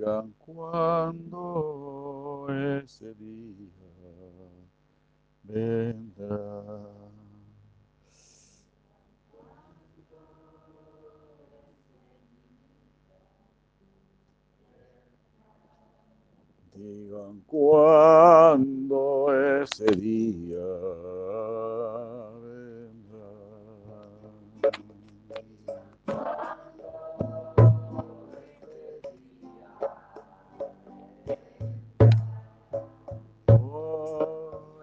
Digan cuándo ese día vendrá. Digan cuándo ese día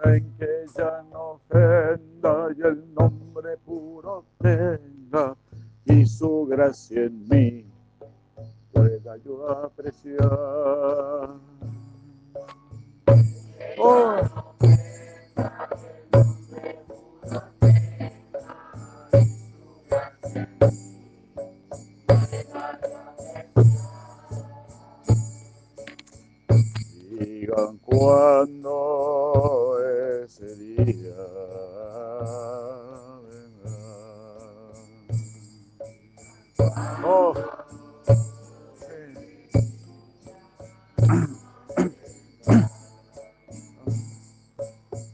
en que ya no ofenda y el nombre puro tenga y su gracia en mí pueda yo apreciar. Oh. Digan cuándo Oh,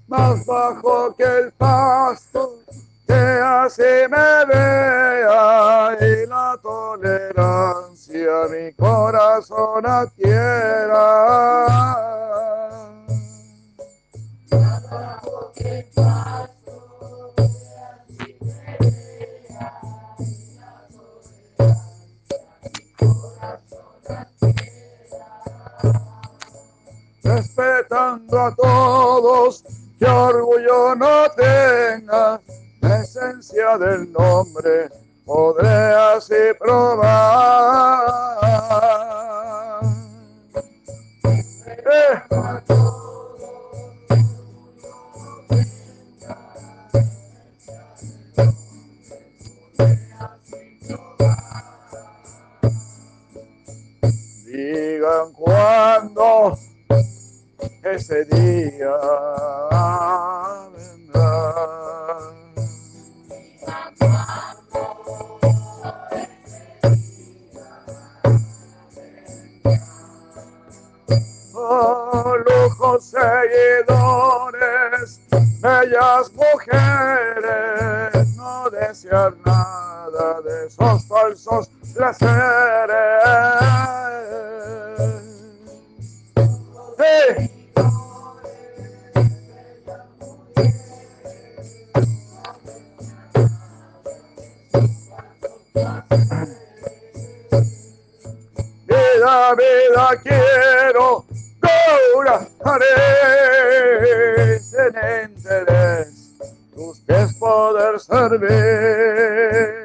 Más bajo que el pasto, que así me vea y la tolerancia mi corazón adquiera. Respetando a todos, que orgullo no tenga, la esencia del nombre podré así probar. Eh. Digan cuándo ese día vendrá. Oh, lujos seguidores, bellas mujeres, no desear nada de esos falsos placeres. ¡Hey! Vida, vida quiero, Gaura haré sin interés, tus pies poder servir.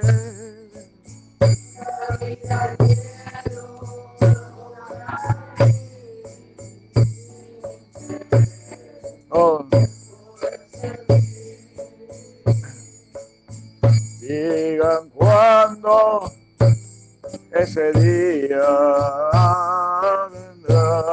Digan cuándo ese día vendrá.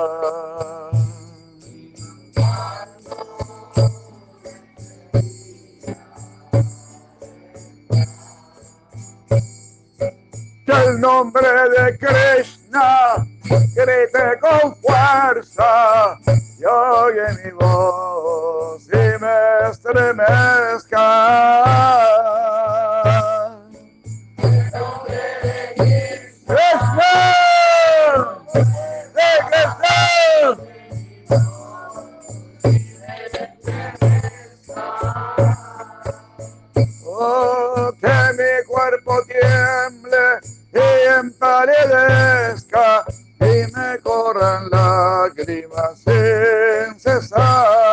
Que el nombre de Krishna grite con fuerza oye mi voz y me estremezca. De. Oh, que mi cuerpo tiemble y empalidezca y me corran lágrimas sin cesar.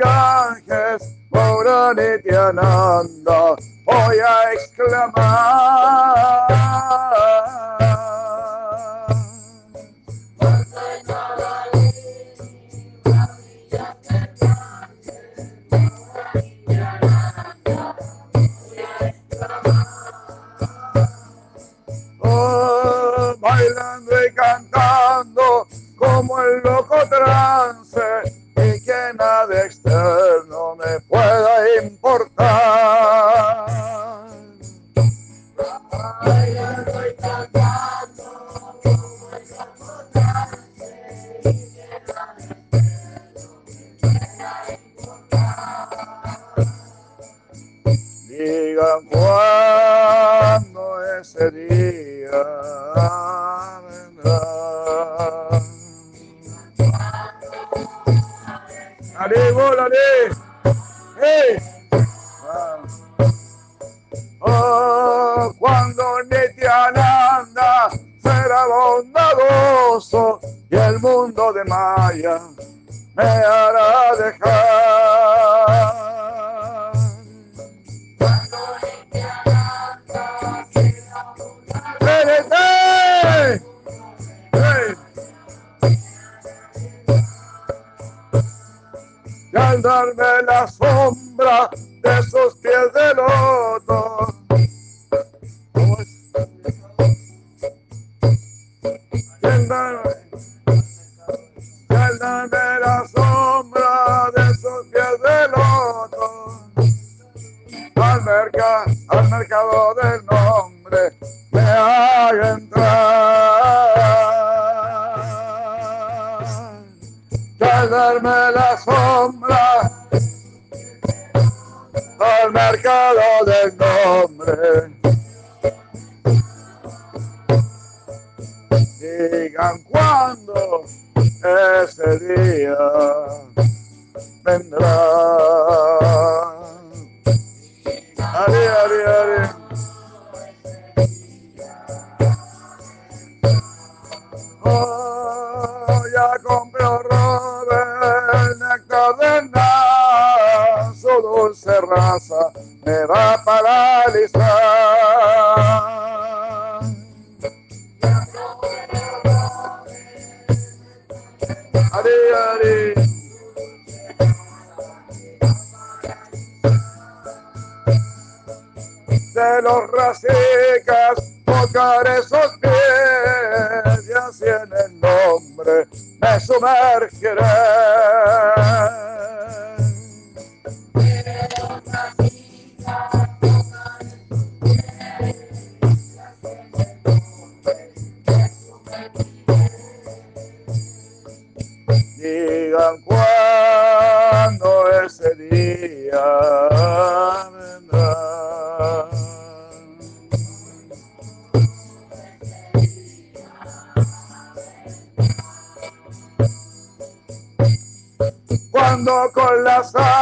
chegar. Cuando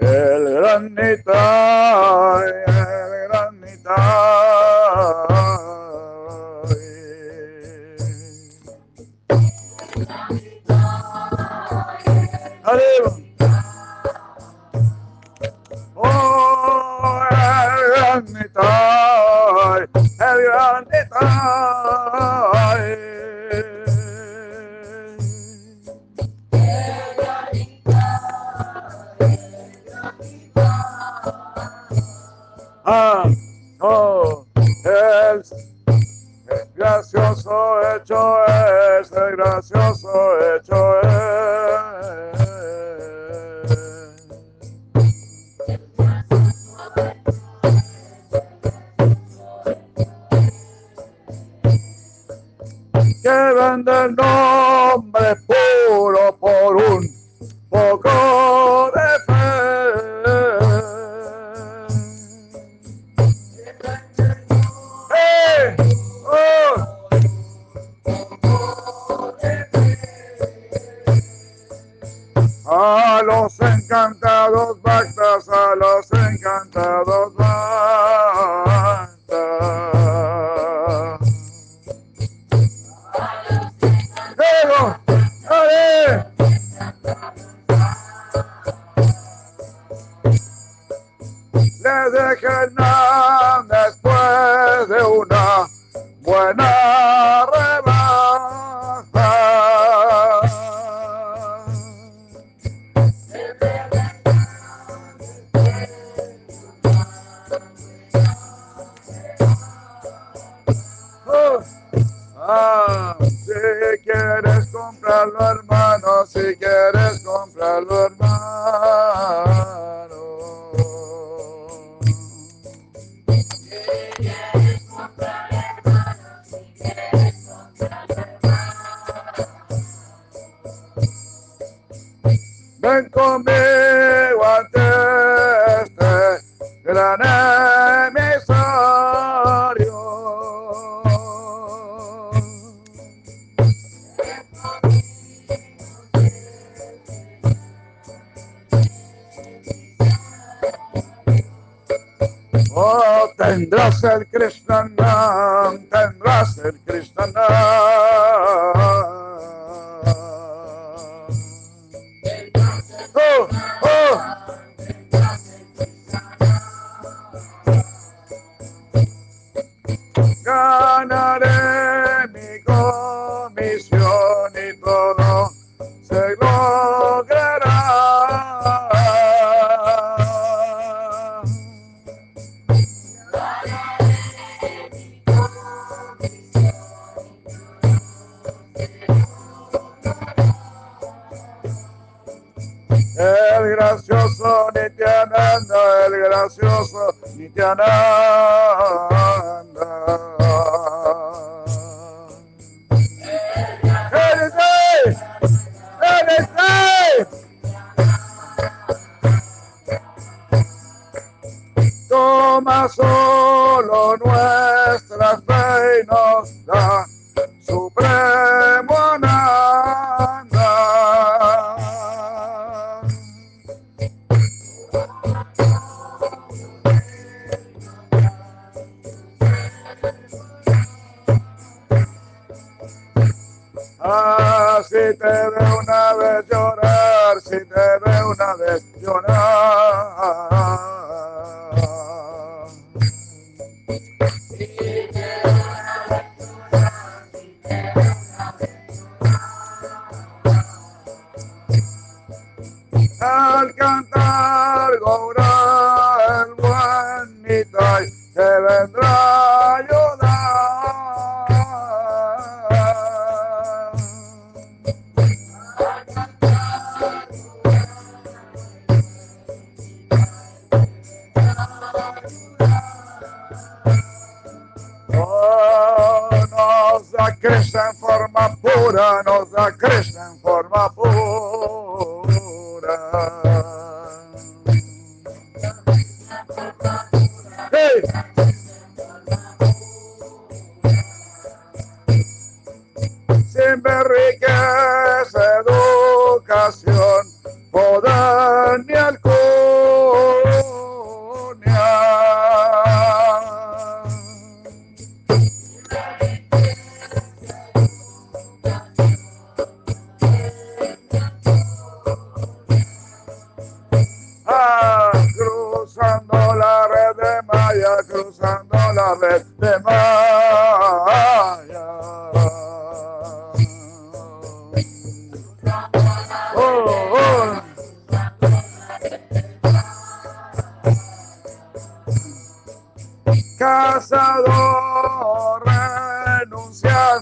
El el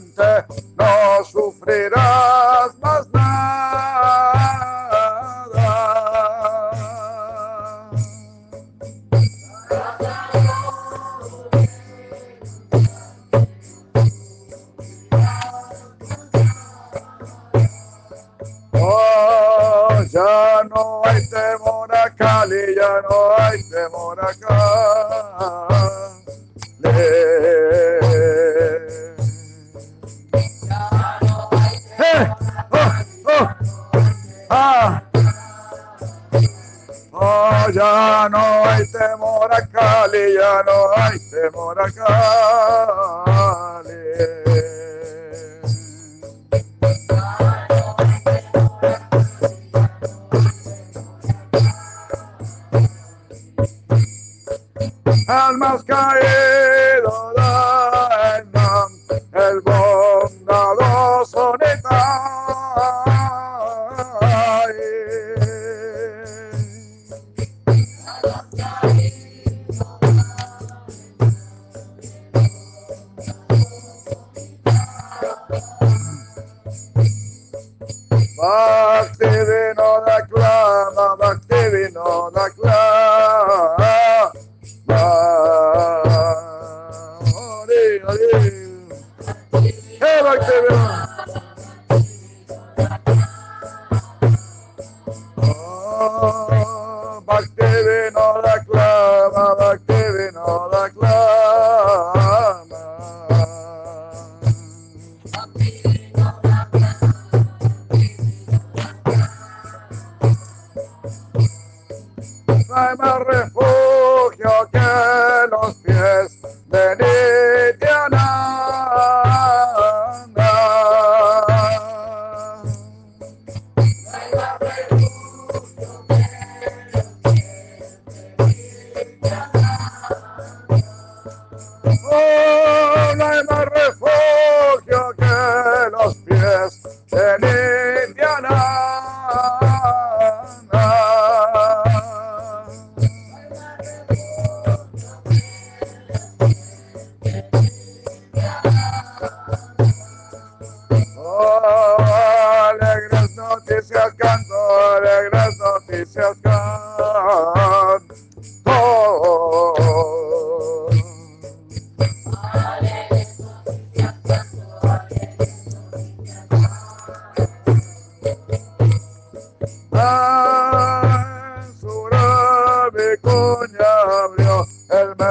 no sufrirás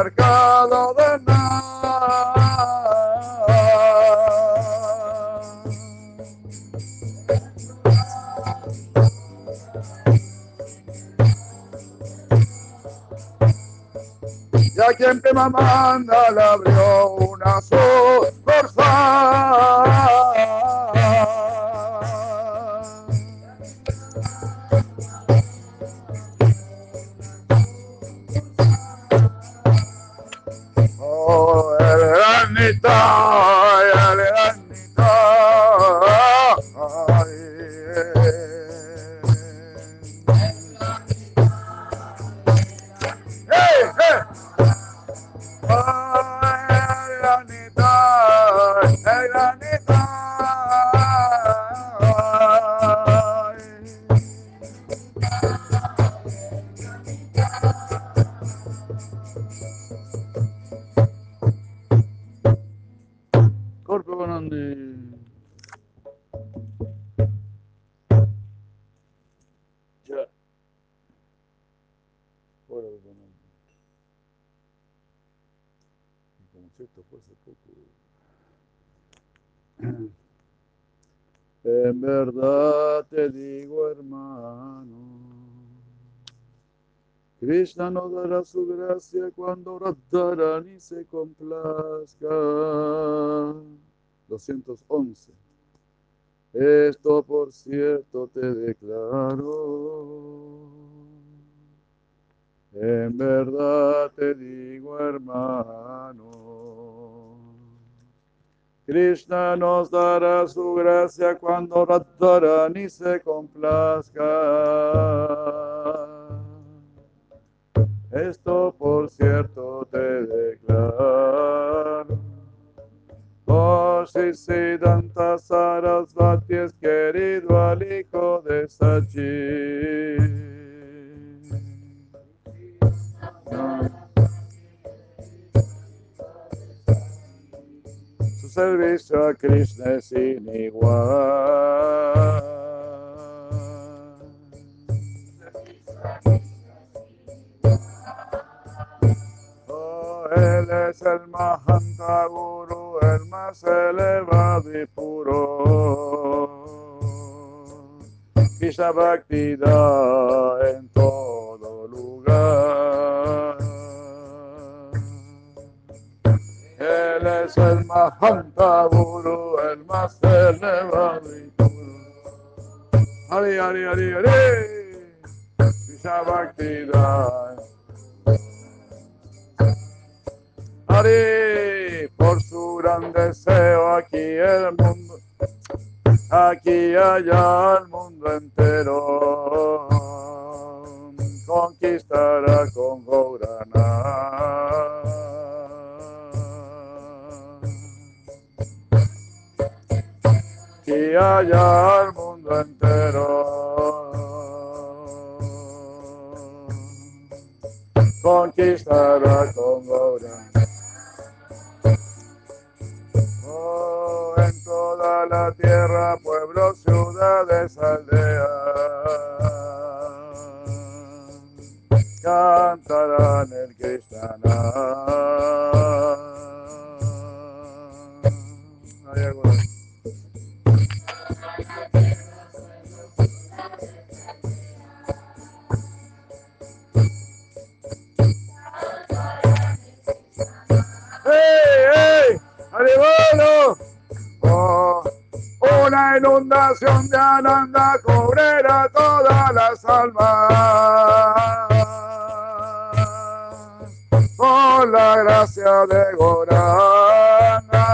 mercado de nada. Y quien te manda le abrió una sola. Su gracia cuando Radharani se complazca. 211. Esto por cierto te declaro. En verdad te digo, hermano. Krishna nos dará su gracia cuando Radharani se complazca. Esto por cierto te declaro. Si Siddhanta Sarasvati es querido al hijo de Sachi. Su servicio a Krishna es sin igual. Es el Mahanta Guru, el más elevado y puro. Krishna Bhakti da en todo lugar. Él es el Mahanta Guru, el más elevado y puro. Hari, Hari, Hari, Hari. Krishna Bhakti da Por su gran deseo aquí el mundo, aquí allá el mundo entero conquistará con Gaurana. Aquí allá el mundo entero conquistará con Gaurana. En toda la tierra, pueblos, ciudades, aldeas, cantarán el Krishna. Inundación de Ananda cubrirá todas las almas. Con la gracia de Gorana.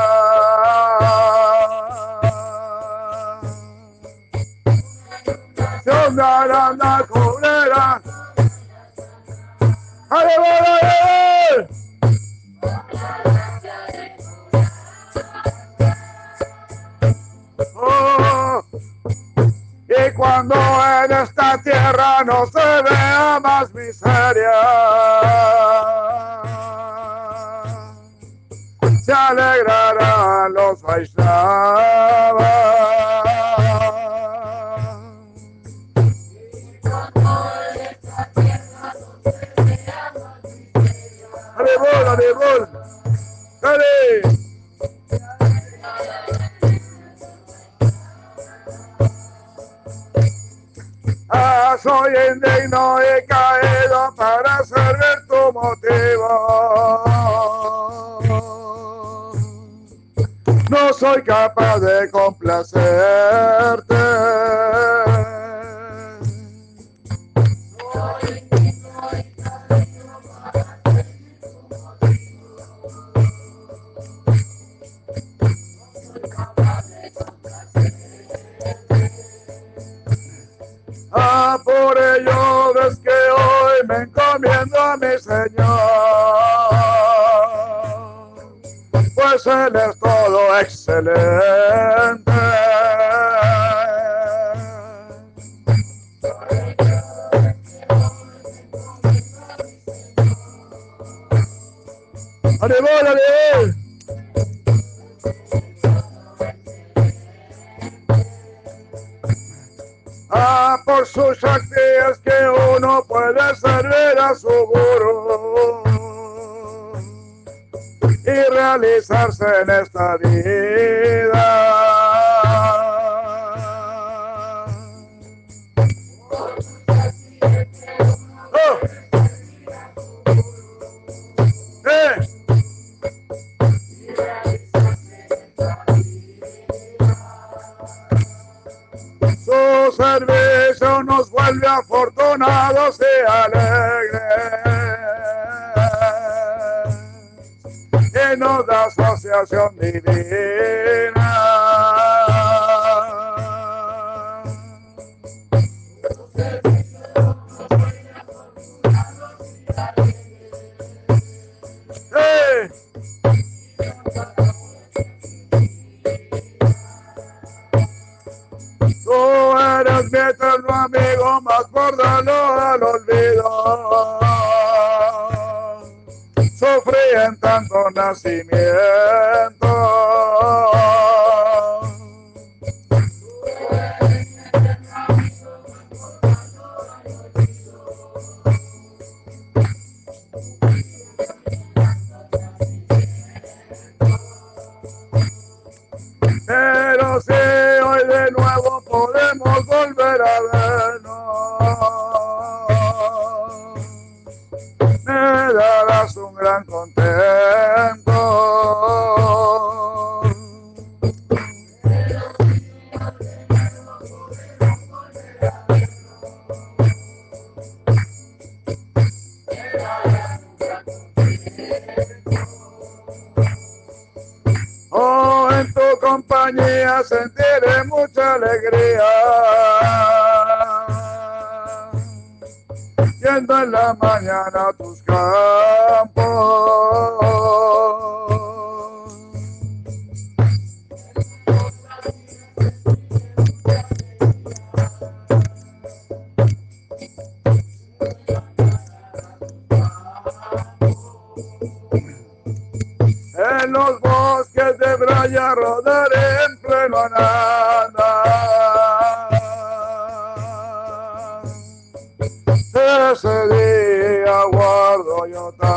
Inundación de Ananda cubrirá. Oh, cuando en esta tierra no se vea más miseria, se alegrarán los Vaishnavas. Haribol, Haribol, Hari. Soy indigno y caído para servir tu motivo. No soy capaz de complacerte. Ello ves que hoy me encomiendo a mi Señor, pues Él es todo excelente. ¡Arriba, arriba! Por sus actividades que uno puede servir a su gurú y realizarse en esta vida. Afortunados y alegres y nos da asociación divina.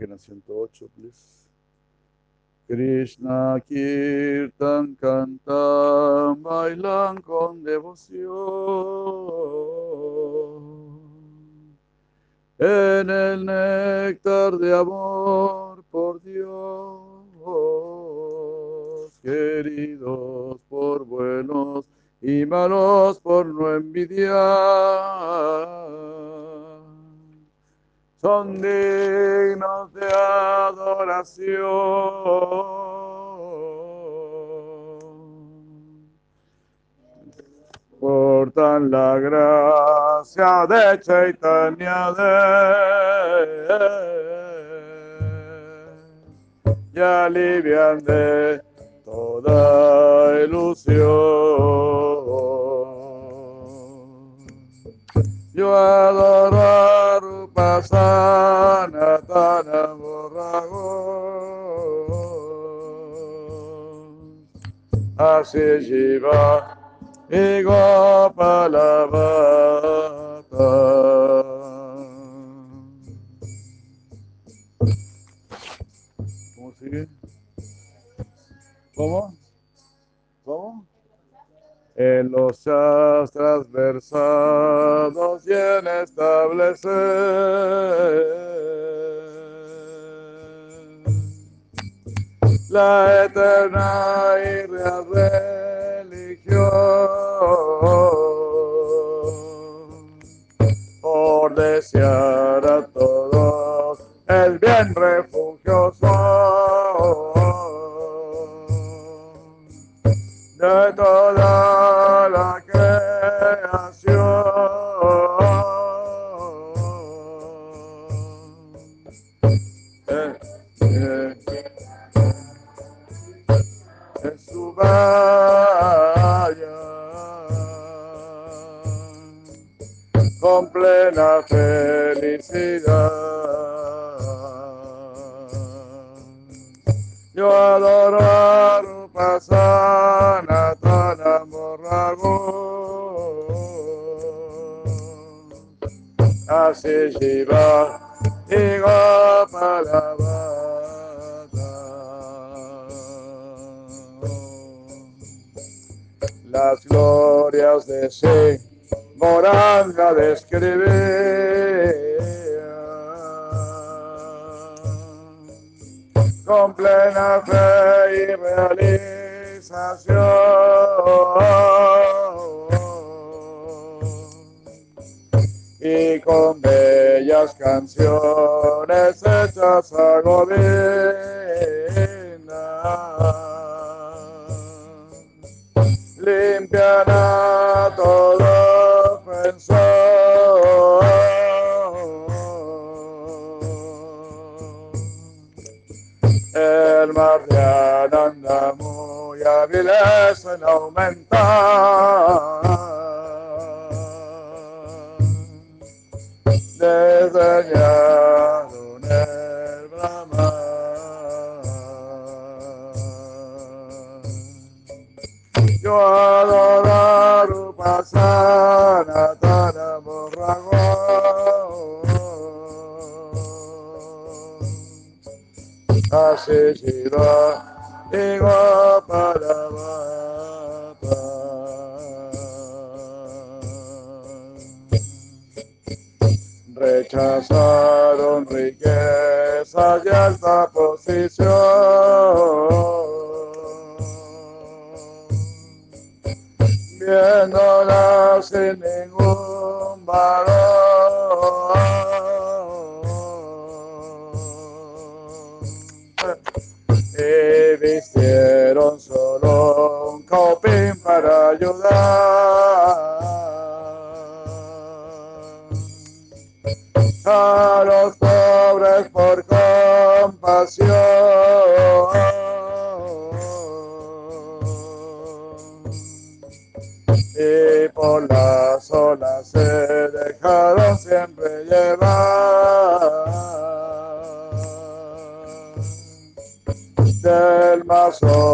Página 108, please. Krishna Kirtan cantan, bailan con devoción. En el néctar de amor por Dios, queridos por buenos y malos por no envidiar son dignos de adoración. Portan la gracia de Chaitanya y alivian de toda ilusión. Yo adoro a Rupa Sanatana Borrago. Así Shiva en los shastras versados y en establecer la eterna y real religión. Por desear a todos el bien refugioso de toda felicidad. Yo adoro a Rupa Sanatana Morrago. Así Shiva y Gopalavata. Las glorias de sí moranga de escribir con plena fe y realización. Y con bellas canciones hechas a Govinda en aumentar. Desdeñaron el bramar. Yo adorar pasana tan borragón. Así será. Savior. So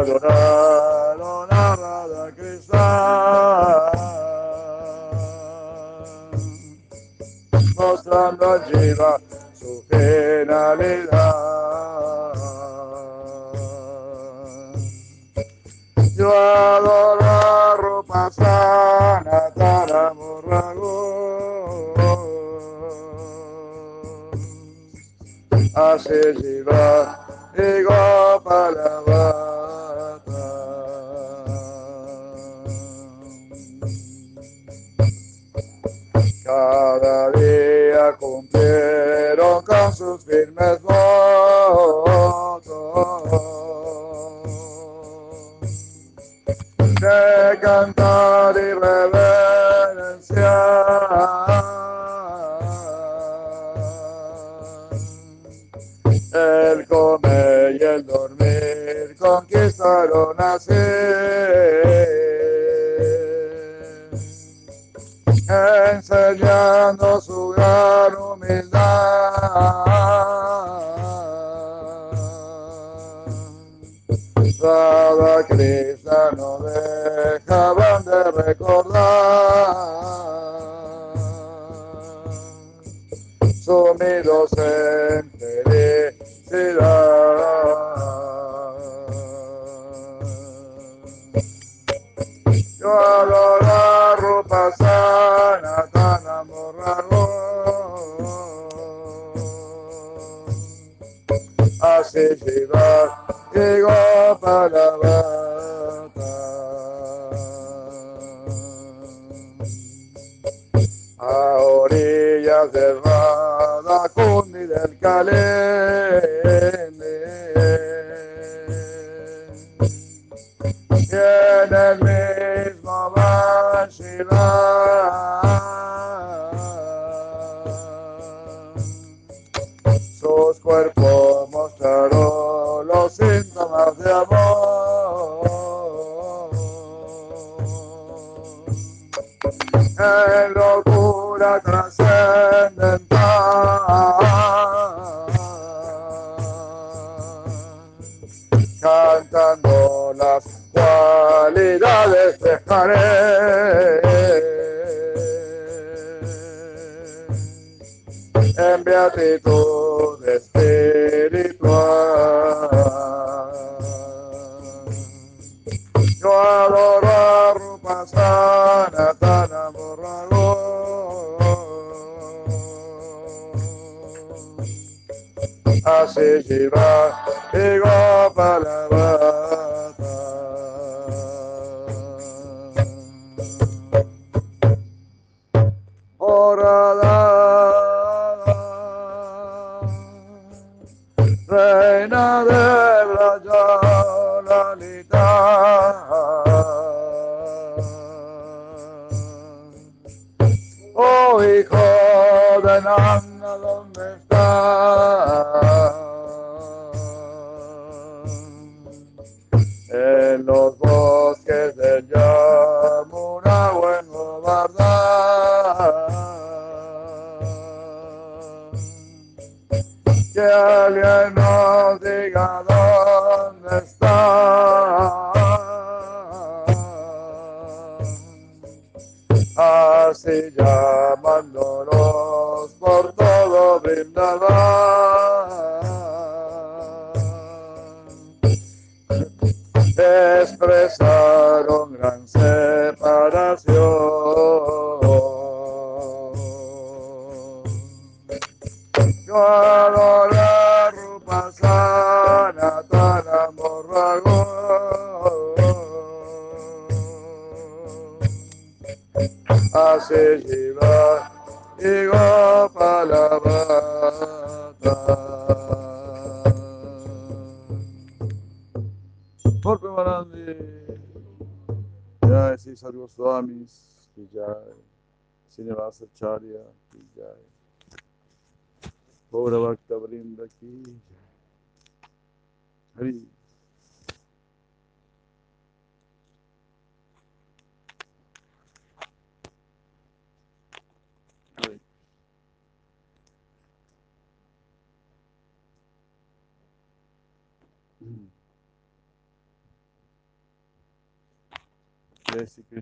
adorar, oh Radha Krishna, mostrando a Jiva su genialidad. Yo adoro a Rupa Sana así y Gopala. hermano. recordar. Fortaleza.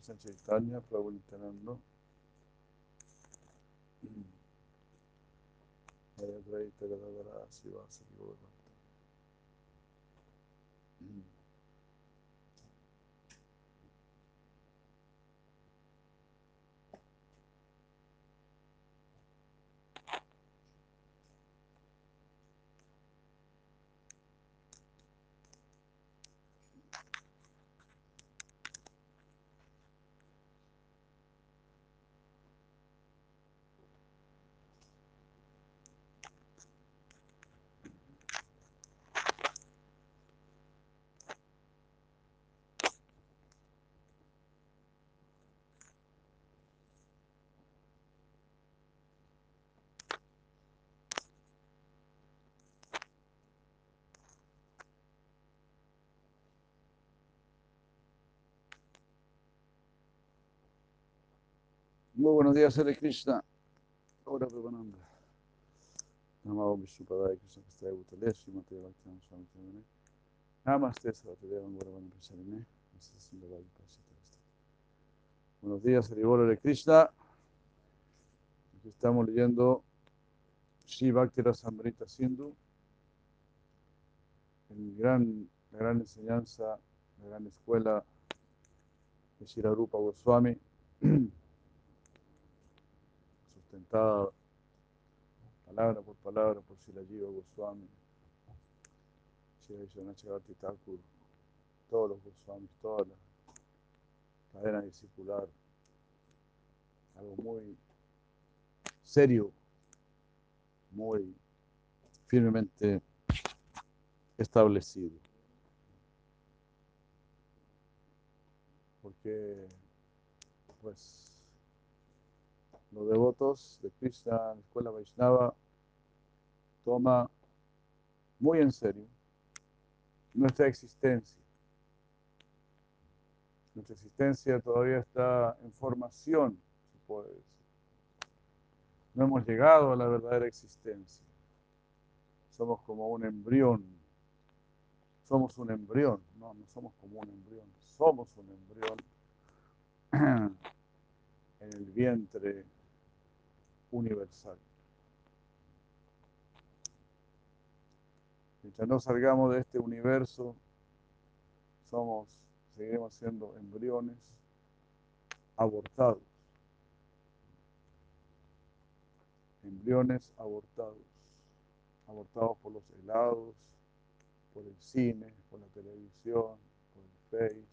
Krishna Chaitanya, Prabhu Nityananda. Jaya Advaita Gadadara Muy buenos días, Hare Krishna. Ahora Premananda. Namah Vishnupadaya Krishna Kastaya Bhutaleshi Mataya Bhaktan Swami Tevane. Namaste Sarvadevan Guravani Prasarine. Buenos días, Haribol Hare Krishna. Aquí estamos leyendo Shri Bhakti Rasamrita Sindhu. El gran, la gran enseñanza, la gran escuela de Shirarupa Goswami. palabra por palabra por Silajiva Goswami, Sri Vishwanacharati Thakur, todos los Goswamis, toda la cadena discipular, algo muy serio, muy firmemente establecido. Porque, pues, los devotos de Krishna, la escuela Vaishnava, toma muy en serio nuestra existencia. Nuestra existencia todavía está en formación, se puede decir. No hemos llegado a la verdadera existencia. Somos como un embrión. Somos un embrión. No, no somos como un embrión. Somos un embrión en el vientre universal. Mientras no salgamos de este universo, somos, seguiremos siendo embriones abortados. Embriones abortados. Abortados por los helados, por el cine, por la televisión, por el Face,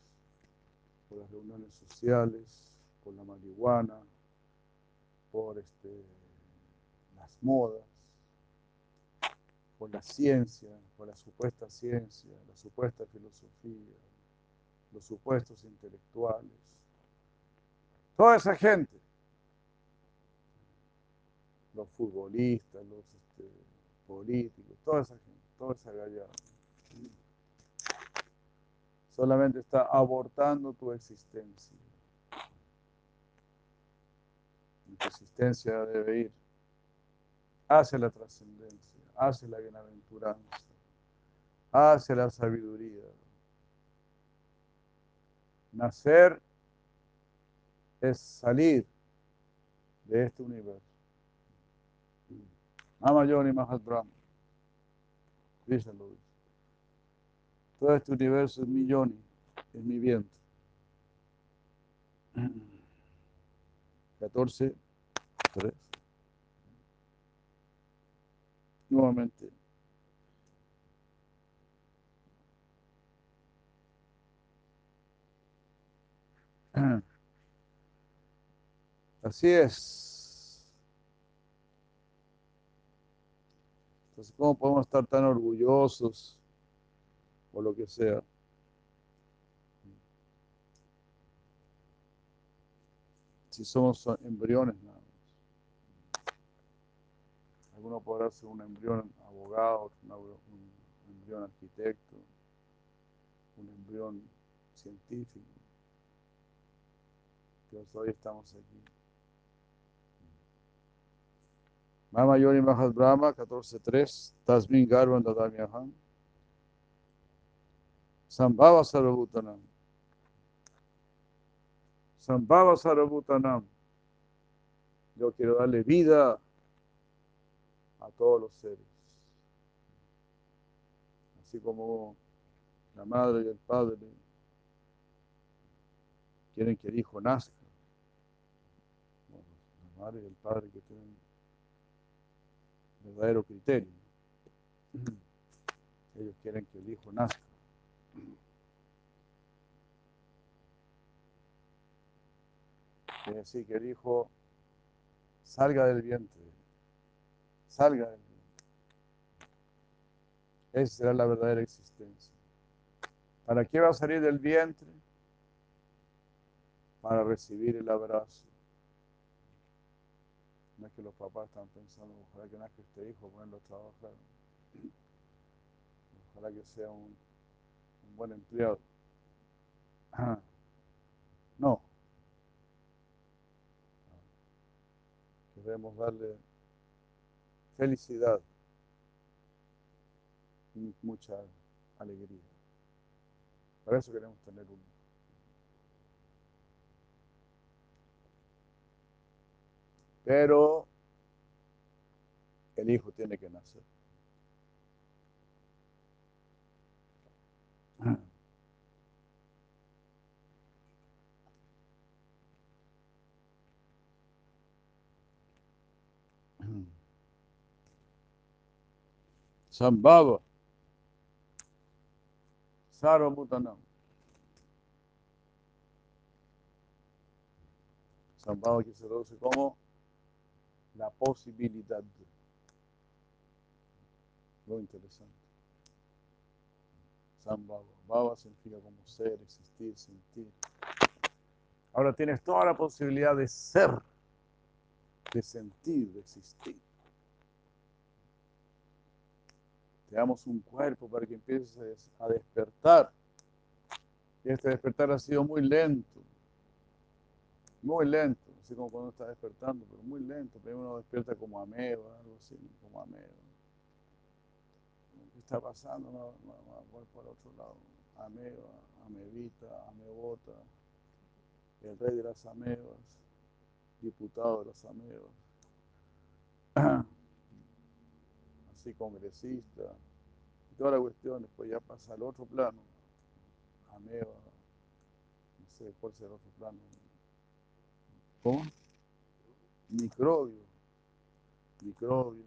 por las reuniones sociales, por la marihuana, por este, las modas, por la ciencia, por la supuesta ciencia, la supuesta filosofía, los supuestos intelectuales. Toda esa gente, los futbolistas, los este, políticos, toda esa gente, toda esa gallada, solamente está abortando tu existencia. Existencia debe ir hacia la trascendencia, hacia la bienaventuranza, hacia la sabiduría. Nacer es salir de este universo. Amayoni Mahat Brahma. Todo este universo es mi yoni, es mi viento. 14, Nuevamente. Así es. Entonces, ¿cómo podemos estar tan orgullosos o lo que sea? Si somos embriones más. Alguno podrá ser un embrión abogado, un embrión arquitecto, un embrión científico. Pero hoy estamos aquí. Mama Yoni Mahad Brahma 14.3 Tasmin Garvan Dadamyaham Sambhava Sarvabhutanam Sambhava Sarvabhutanam Yo quiero darle vida a todos los seres. Así como la madre y el padre quieren que el hijo nazca. la madre y el padre que tienen verdadero criterio. Ellos quieren que el hijo nazca. Quiere decir que el hijo salga del vientre, salga. Esa será la verdadera existencia. ¿Para qué va a salir del vientre? Para recibir el abrazo no es que los papás están pensando, ojalá que nazca este hijo, ponerlo a trabajar. Ojalá que sea un, buen empleado. No. Queremos darle felicidad y mucha alegría. Para eso queremos tener uno. Pero el hijo tiene que nacer. Sambhava Sarvabhutanam Sambhava que se traduce como la posibilidad. Lo interesante. Sambhava. Bhava significa como ser, existir, sentir. Ahora tienes toda la posibilidad de ser, de sentir, de existir. Te damos un cuerpo para que empieces a despertar. Y este despertar ha sido muy lento, muy lento así como cuando está despertando, pero muy lento. Primero uno despierta como ameba, algo así, como ameba. ¿Qué está pasando? No, voy por otro lado. Ameba, amebita, amebota, el rey de las amebas, diputado de las amebas, así congresista, y toda la cuestión, después ya pasa al otro plano, ameba, no sé cuál será el otro plano, ¿Cómo? Microbio, microbio,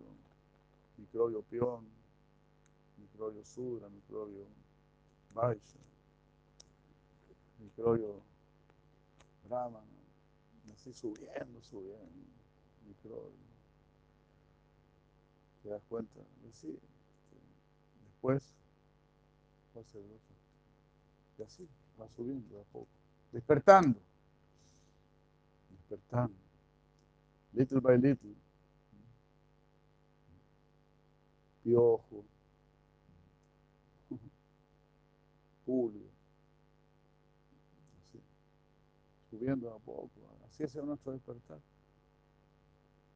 microbio peón, microbio Sudra, microbio Vaisha, microbio Brahma, así subiendo, subiendo, microbio. ¿Te das cuenta? Y sí, después va a ser otro. Y así, va subiendo de a poco, despertando, despertando, little by little. Piojo, Julio, así, subiendo a poco, así es nuestro despertar.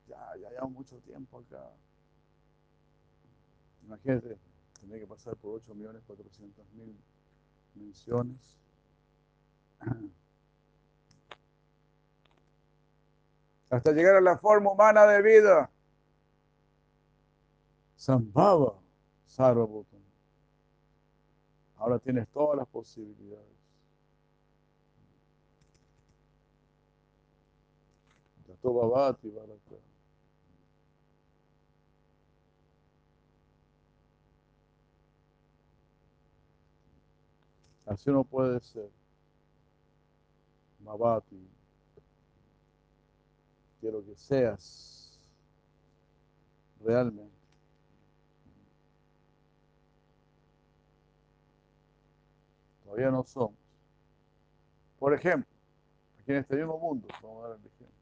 Ya, ya llevamos mucho tiempo acá. Imagínate, tenía que pasar por 8.400.000 menciones. Hasta llegar a la forma humana de vida. Sambhava, Sarvabhutam. Ahora tienes todas las posibilidades. Tato Bhavati Bharata. Así no puede ser. Mavati. Quiero que seas realmente. Todavía no somos. Por ejemplo, aquí en este mismo mundo, vamos a dar el ejemplo.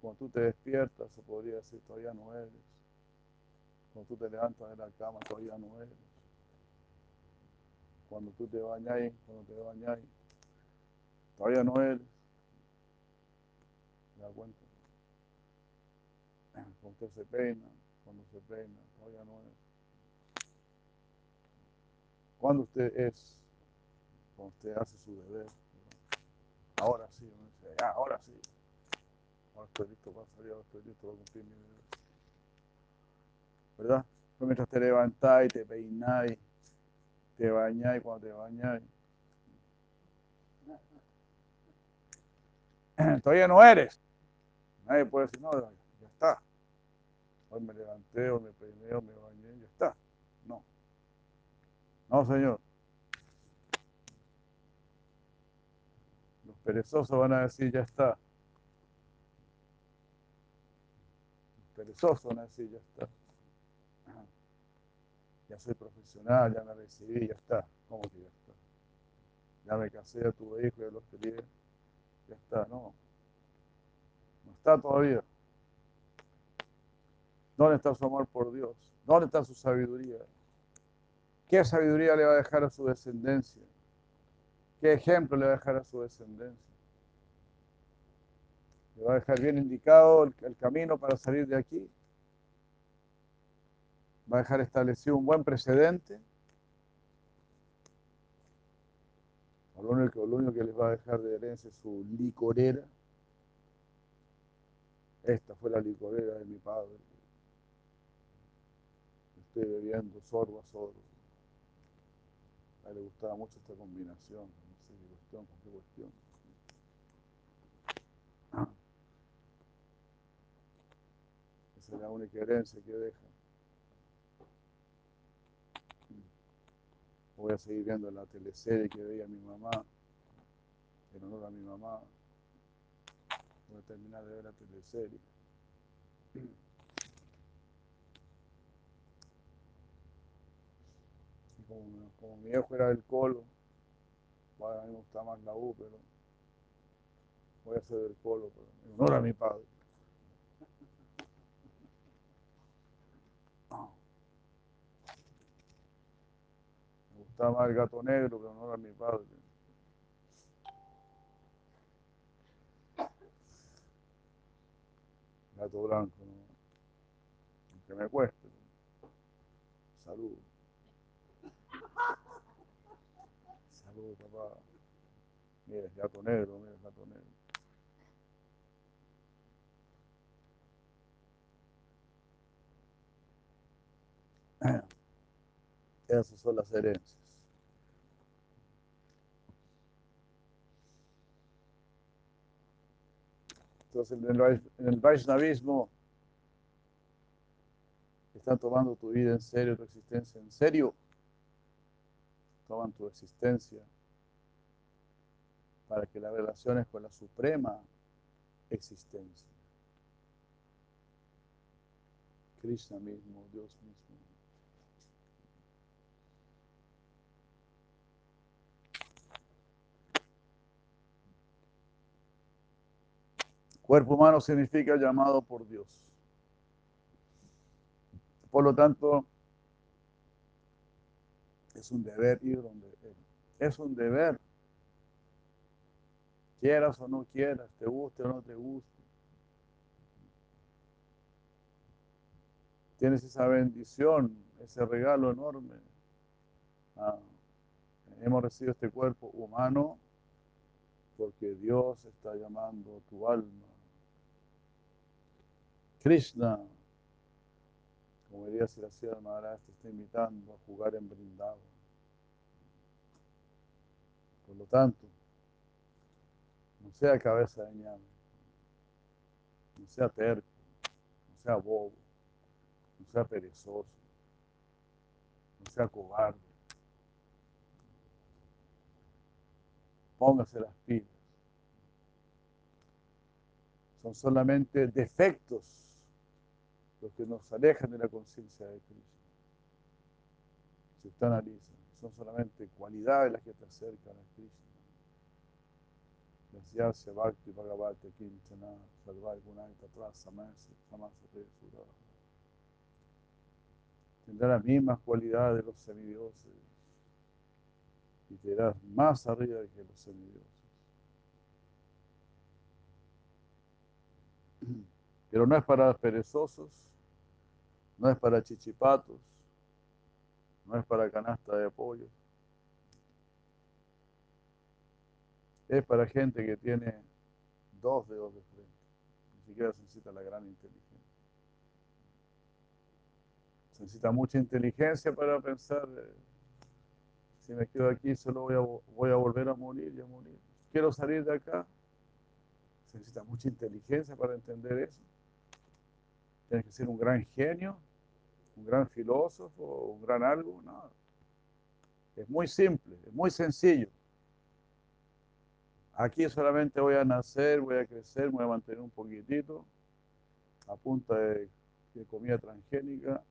Cuando tú te despiertas, se podría decir, todavía no eres. Cuando tú te levantas de la cama, todavía no eres cuando tú te bañáis, cuando te bañáis, todavía no eres. ¿Te das cuenta? Cuando usted se peina, cuando se peina, todavía no es. Cuando usted es, cuando usted hace su deber, ahora sí, dice, ah, ahora sí, ahora estoy listo para salir, ahora estoy listo para cumplir mi deber. ¿Verdad? Mientras te levantáis, te peináis, te bañáis cuando te bañáis. Todavía no eres. Nadie puede decir, no, ya está. Hoy me levanté, hoy me peiné, hoy me bañé, ya está. No. No, Señor. Los perezosos van a decir, ya está. Los perezosos van a decir, ya está ya soy profesional, ya me recibí, ya está. ¿Cómo que ya está? Ya me casé, ya tuve hijos, ya los crié, ya está, no. No está todavía. ¿Dónde está su amor por Dios? ¿Dónde está su sabiduría? ¿Qué sabiduría le va a dejar a su descendencia? ¿Qué ejemplo le va a dejar a su descendencia? ¿Le va a dejar bien indicado el, el camino para salir de aquí? Va a dejar establecido un buen precedente. Lo único, lo único que les va a dejar de herencia es su licorera. Esta fue la licorera de mi padre. Estoy bebiendo sorbo a sorbo. A él le gustaba mucho esta combinación. No sé qué cuestión, qué cuestión. Esa es la única herencia que deja. Voy a seguir viendo la teleserie que veía mi mamá, en honor a mi mamá. Voy a terminar de ver la teleserie. Y como, como mi hijo era del colo, bueno, a mí me gusta más la U, pero voy a hacer del colo, pero en honor a mi padre. Más el gato negro, pero no era mi padre. Gato blanco, ¿no? Que me cueste. Salud. Salud, papá. Mira, gato negro, mira, gato negro. Esas son las herencias. Entonces, en el, Vaishnavismo están tomando tu vida en serio, tu existencia en serio, toman tu existencia para que la relación es con la suprema existencia. Krishna mismo, Dios mismo. Cuerpo humano significa llamado por Dios. Por lo tanto, es un deber ir donde. Es un deber. Quieras o no quieras, te guste o no te guste. Tienes esa bendición, ese regalo enorme. Ah, hemos recibido este cuerpo humano porque Dios está llamando tu alma. Krishna, como diría Siracía Maharaj, te está invitando a jugar en brindado. Por lo tanto, no sea cabeza de ñame, no sea terco, no sea bobo, no sea perezoso, no sea cobarde. Póngase las pilas. Son solamente defectos los que nos alejan de la conciencia de Cristo. Si usted analiza, son solamente cualidades las que te acercan a Cristo. Yasyasya Bhakti Bhagavate Kinchana Sarvai Gunaita Samasa Samasa Sura. Tendrá las mismas cualidades de los semidioses y te irás más arriba que los semidioses. Pero no es para perezosos, no es para chichipatos, no es para canasta de pollo. Es para gente que tiene dos dedos de frente. Ni siquiera se necesita la gran inteligencia. Se necesita mucha inteligencia para pensar, eh, si me quedo aquí solo voy a, voy a volver a morir y a morir. Quiero salir de acá. Se necesita mucha inteligencia para entender eso. Tienes que ser un gran genio, un gran filósofo, un gran algo. No. Es muy simple, es muy sencillo. Aquí solamente voy a nacer, voy a crecer, voy a mantener un poquitito a punta de, comida transgénica.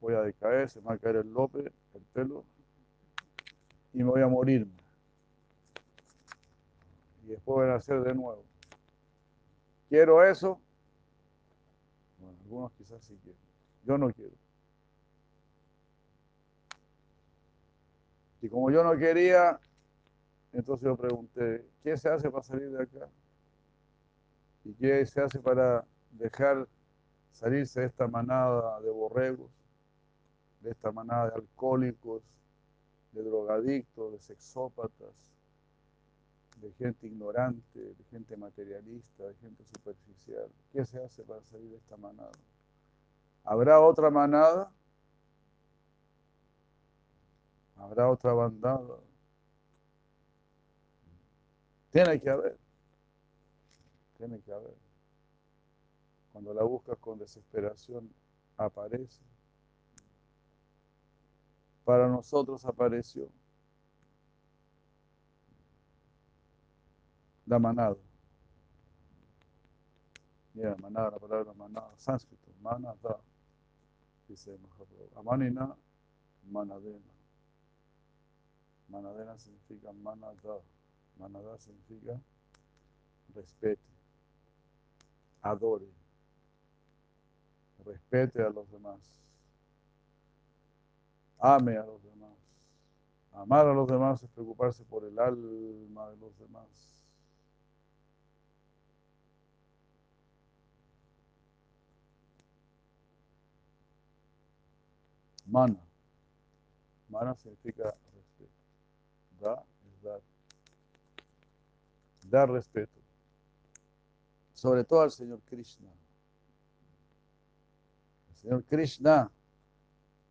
Voy a decaer, se me va a caer el lope, el pelo, y me voy a morir. Y después voy a nacer de nuevo. ¿Quiero eso? Bueno, algunos quizás sí quieren. Yo no quiero. Y como yo no quería, entonces yo pregunté, ¿qué se hace para salir de acá? ¿Y qué se hace para dejar salirse de esta manada de borregos, de esta manada de alcohólicos, de drogadictos, de sexópatas, de gente ignorante, de gente materialista, de gente superficial? ¿Qué se hace para salir de esta manada? ¿Habrá otra manada? ¿Habrá otra bandada? Tiene que haber. Tiene que haber. Cuando la buscas con desesperación, aparece. Para nosotros apareció la manada. Mira, manada, la palabra manada, sánscrito, manada, dice Mahaprabhu. Amanina, manadena. Manadena significa manada. Manada significa respete, adore, respete a los demás, ame a los demás. Amar a los demás es preocuparse por el alma de los demás. Mana. Mana significa respeto. Da es dar dar respeto, sobre todo al Señor Krishna. El Señor Krishna,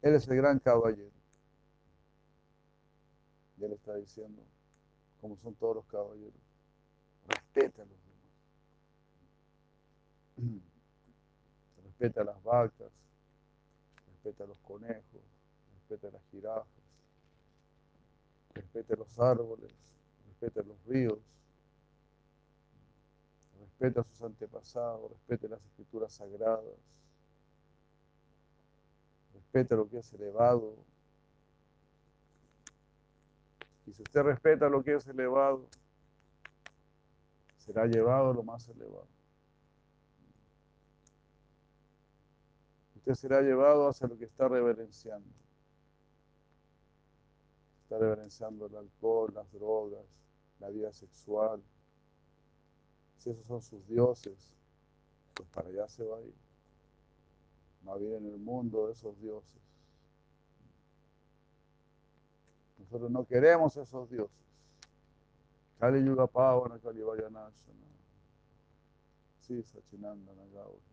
Él es el gran caballero. Y Él está diciendo, como son todos los caballeros, respeta a los demás. Respeta a las vacas, respete a los conejos, respete a las jirafas, respete a los árboles, respete a los ríos, respete a sus antepasados, respete las escrituras sagradas, respete lo que es elevado. Y si usted respeta lo que es elevado, será llevado a lo más elevado. Usted será llevado hacia lo que está reverenciando. Está reverenciando el alcohol, las drogas, la vida sexual. Si esos son sus dioses, pues para allá se va a ir. Va a vivir en el mundo de esos dioses. Nosotros no queremos esos dioses. Kali Yuga Pavana, Kali Vayanashana. Sí, Sachinanda Nagawa.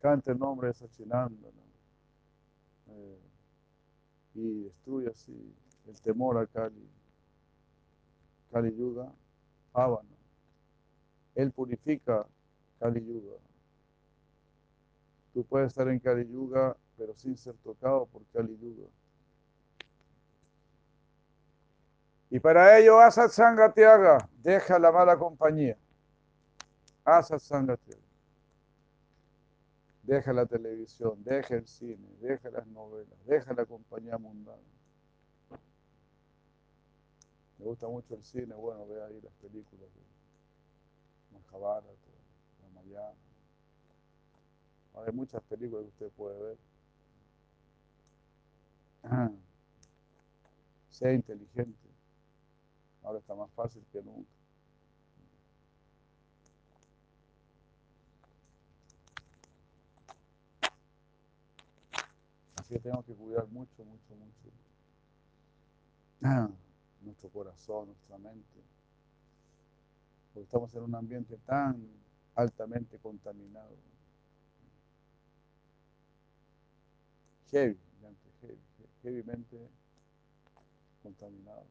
Cante el nombre de. Eh, y destruye así el temor a Kali. Kali Yuga Pavana. Él purifica Kali Yuga. Tú puedes estar en Kali Yuga, pero sin ser tocado por Kali Yuga. Y para ello, Asat Sangatiaga, deja la mala compañía. Asat Sangatiaga. Deja la televisión, deja el cine, deja las novelas, deja la compañía mundana. Me gusta mucho el cine, bueno, ve ahí las películas de Mahabharata, Ramayana. Hay muchas películas que usted puede ver. Sea inteligente. Ahora está más fácil que nunca. Así que tenemos que cuidar mucho, mucho, mucho nuestro corazón, nuestra mente. Porque estamos en un ambiente tan altamente contaminado. Heavy, heavy, heavymente contaminado.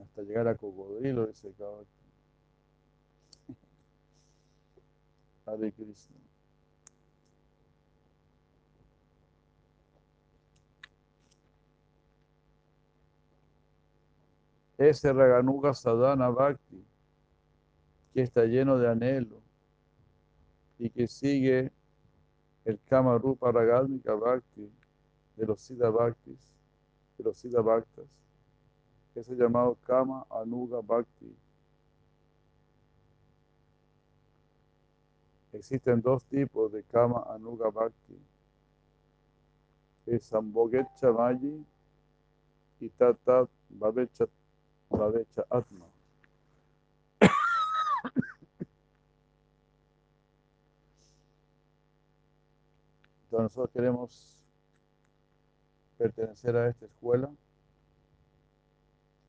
Hasta llegar a cocodrilo, ese caballo. Hare Krishna. Ese Raganuga Sadhana Bhakti, que está lleno de anhelo y que sigue el Kama Rupa Ragadnika Bhakti de los Siddha Bhaktis, de los Siddha Bhaktas, que es el llamado Kama Anuga Bhakti. Existen dos tipos de Kama Anuga Bhakti. Es Samboget Chamayi y Tatat Babecha Atma. Nosotros queremos pertenecer a esta escuela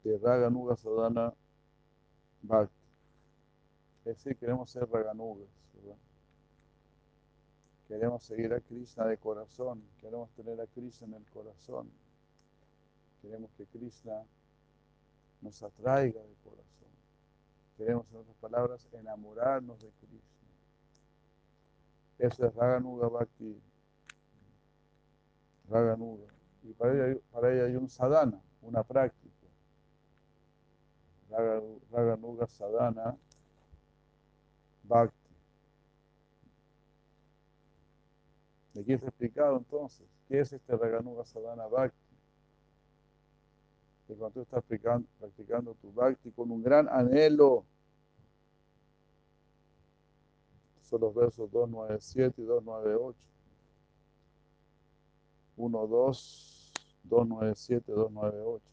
de Raganuga Sadhana Bhakti. Es decir, queremos ser Raganugas. Queremos seguir a Krishna de corazón, queremos tener a Krishna en el corazón. Queremos que Krishna nos atraiga de corazón. Queremos, en otras palabras, enamorarnos de Krishna. Eso es Raganuga Bhakti. Raganuga. Y para ella, para ella hay un sadhana, una práctica. Raganuga sadhana bhakti. ¿De aquí está explicado entonces? ¿Qué es este Raganuga sadhana bhakti? Que cuando tú estás practicando tu bhakti con un gran anhelo, son los versos 297 y 298. 1, 2, 297, 298.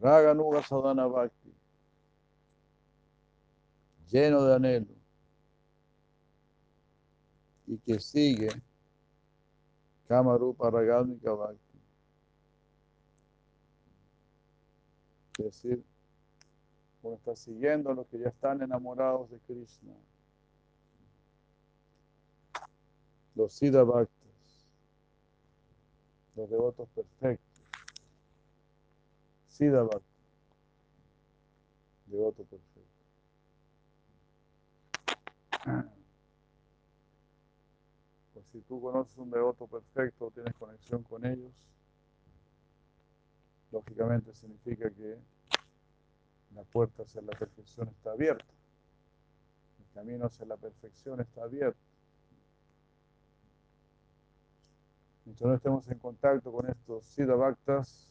Raganuga Sadhana Bhakti, lleno de anhelo, y que sigue Kamarupa Raganuga Bhakti. Es decir, cuando está siguiendo a los que ya están enamorados de Krishna. Los Siddha Bhaktas, los devotos perfectos. Siddha Bhakta, devoto perfecto. Pues si tú conoces un devoto perfecto, tienes conexión con ellos, lógicamente significa que la puerta hacia la perfección está abierta. El camino hacia la perfección está abierto. Mientras no estemos en contacto con estos Siddha Bhaktas,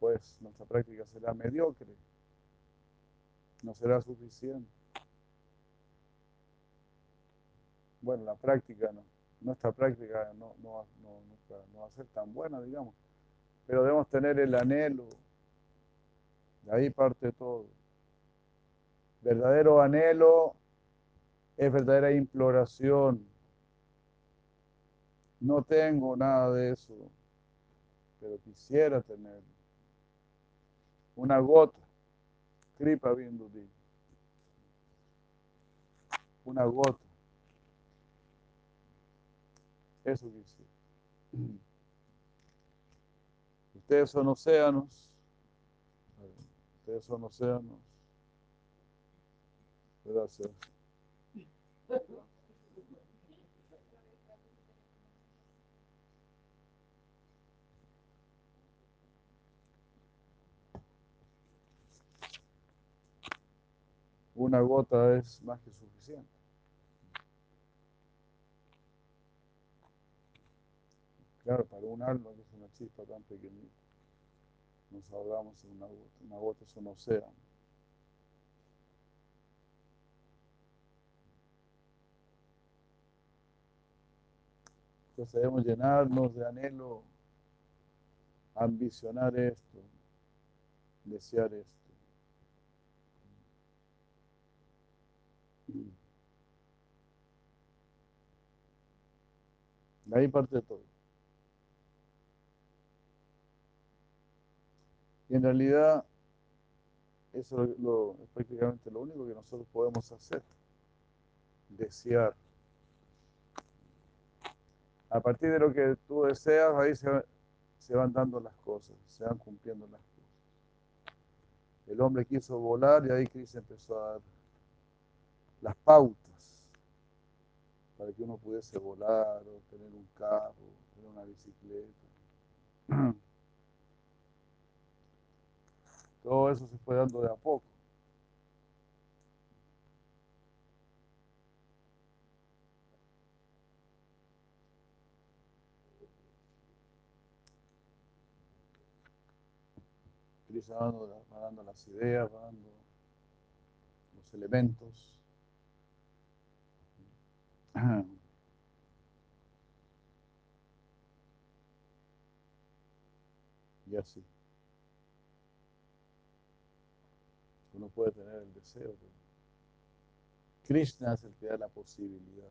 pues nuestra práctica será mediocre, no será suficiente. Bueno, la práctica no, nuestra práctica no, no, no va a ser tan buena, digamos, pero debemos tener el anhelo, de ahí parte todo. Verdadero anhelo es verdadera imploración. No tengo nada de eso, pero quisiera tenerlo. Una gota, kripa viendo Una gota. Eso quisiera. Ustedes son océanos. Ustedes son océanos. Gracias. Una gota es más que suficiente. Claro, para un alma que es una chispa tan pequeñita, nos ahogamos en una gota. Una gota es un océano. Entonces debemos llenarnos de anhelo, ambicionar esto, desear esto. De ahí parte todo. Y en realidad, eso es prácticamente lo único que nosotros podemos hacer. Desear. A partir de lo que tú deseas, ahí se, van dando las cosas, se van cumpliendo las cosas. El hombre quiso volar y ahí Cristo empezó a dar las pautas para que uno pudiese volar o tener un carro, tener una bicicleta. Todo eso se fue dando de a poco. Va dando, las ideas, dando los elementos. Y así. uno puede tener el deseo. Krishna es el que da la posibilidad.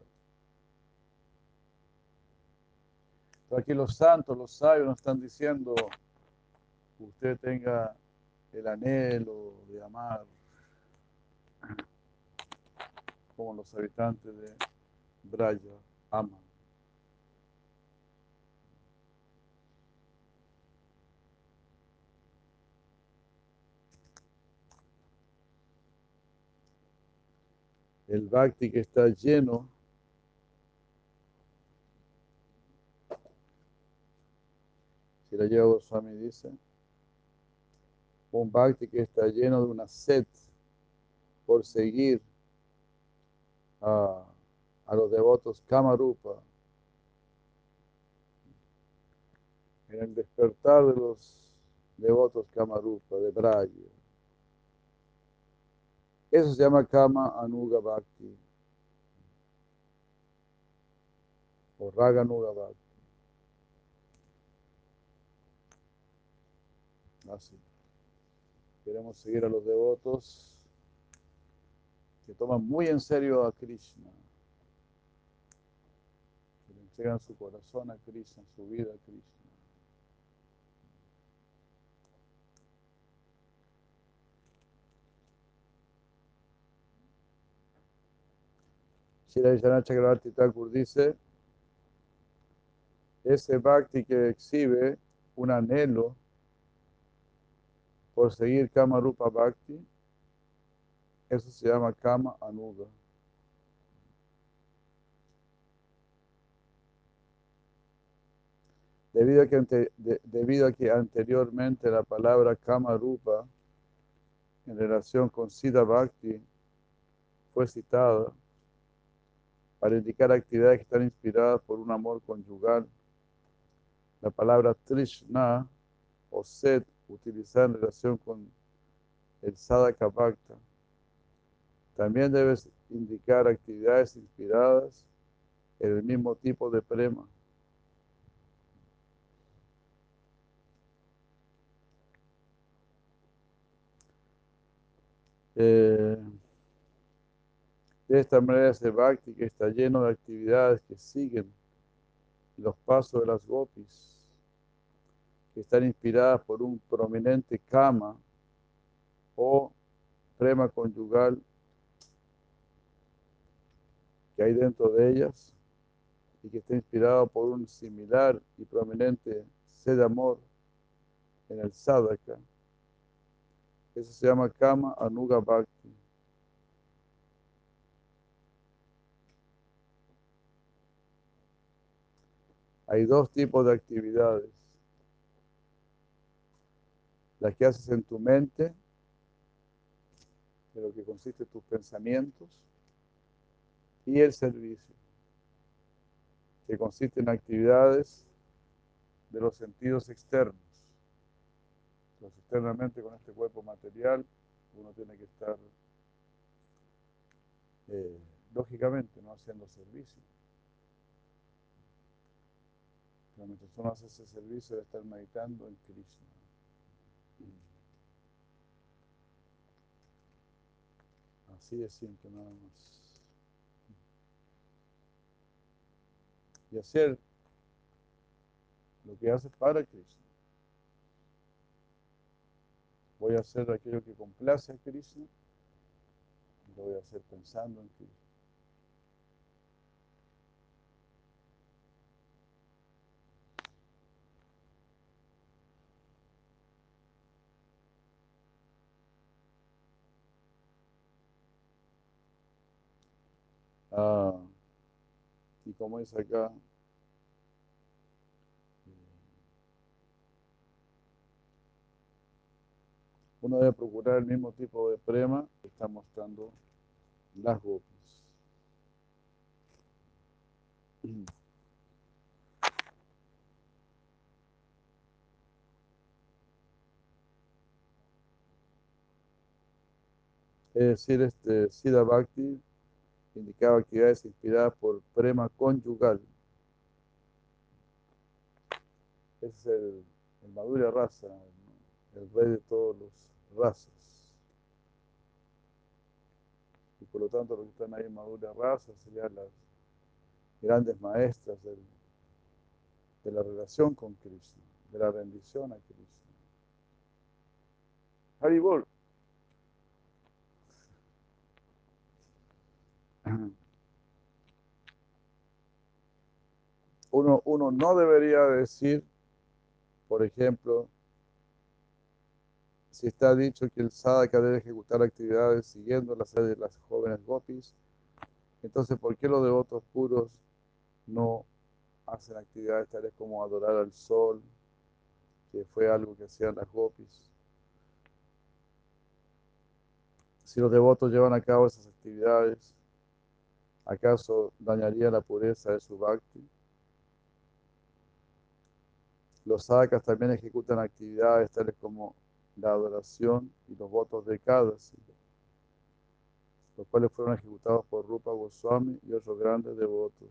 Pero aquí los santos, los sabios nos están diciendo que usted tenga el anhelo de amar como los habitantes de Braya aman. el bhakti que está lleno si la lleva Goswami dice un bhakti que está lleno de una sed por seguir a, a los devotos Kamarupa en el despertar de los devotos Kamarupa de Braya eso se llama Kama Anuga Bhakti. O Raga Anuga Bhakti. Así. Queremos seguir a los devotos que toman muy en serio a Krishna. Entregan su corazón a Krishna, su vida a Krishna. Shira Chakravarti Thakur dice, ese bhakti que exhibe un anhelo por seguir Kama Rupa Bhakti, eso se llama Kama Anuga. Debido a, que debido a que anteriormente la palabra Kama Rupa en relación con Siddha Bhakti fue citada para indicar actividades que están inspiradas por un amor conyugal. La palabra Trishna o Set utilizada en relación con el Sadhaka Bhakta también debe indicar actividades inspiradas en el mismo tipo de prema. Eh, de esta manera ese bhakti que está lleno de actividades que siguen los pasos de las gopis, que están inspiradas por un prominente kama o prema conyugal que hay dentro de ellas y que está inspirado por un similar y prominente sed amor en el sadhaka eso se llama Kama Anuga Bhakti. Hay dos tipos de actividades. Las que haces en tu mente, de lo que consiste tus pensamientos, y el servicio, que consiste en actividades de los sentidos externos externamente con este cuerpo material, uno tiene que estar, eh, lógicamente, no haciendo servicio. Pero mientras uno hace ese servicio de estar meditando en Krishna. Así de simple, nada más. Y hacer lo que hace para Krishna. Voy a hacer aquello que complace a Krishna lo voy a hacer pensando en Krishna. Ah, y como es acá, uno debe procurar el mismo tipo de prema que está mostrando las gopis. Es decir, este Siddha Bhakti indicaba actividades inspiradas por prema conyugal. Es el, el Madhurya Rasa, el rey de todos los razas. Y por lo tanto, los que están ahí en madura raza serían las grandes maestras de la relación con Cristo, de la bendición a Cristo. Haribol. Uno, uno no debería decir, por ejemplo, si está dicho que el sadhaka debe ejecutar actividades siguiendo la sede de las jóvenes gopis, entonces ¿por qué los devotos puros no hacen actividades tales como adorar al sol, que fue algo que hacían las gopis? Si los devotos llevan a cabo esas actividades, ¿acaso dañaría la pureza de su bhakti? Los sadhakas también ejecutan actividades tales como la adoración y los votos de cada los cuales fueron ejecutados por Rupa Goswami y otros grandes devotos.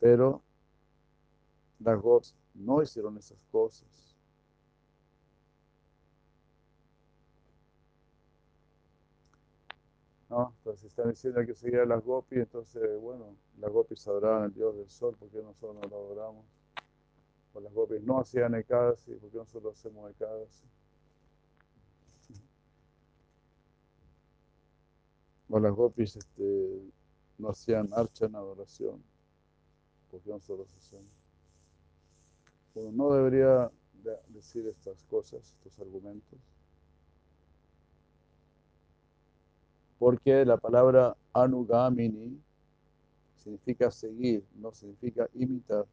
Pero las Gops no hicieron esas cosas. ¿No? Entonces están diciendo que seguir las Gopis, entonces, bueno, las Gopis adoraban al Dios del Sol, porque nosotros no lo adoramos? O las gopis no hacían ekadasi, porque nosotros hacemos ekadasi. O las gopis este, no hacían archa en adoración. nosotros hacemos. Uno no debería decir estas cosas, estos argumentos, porque la palabra anugamini significa seguir, no significa imitar.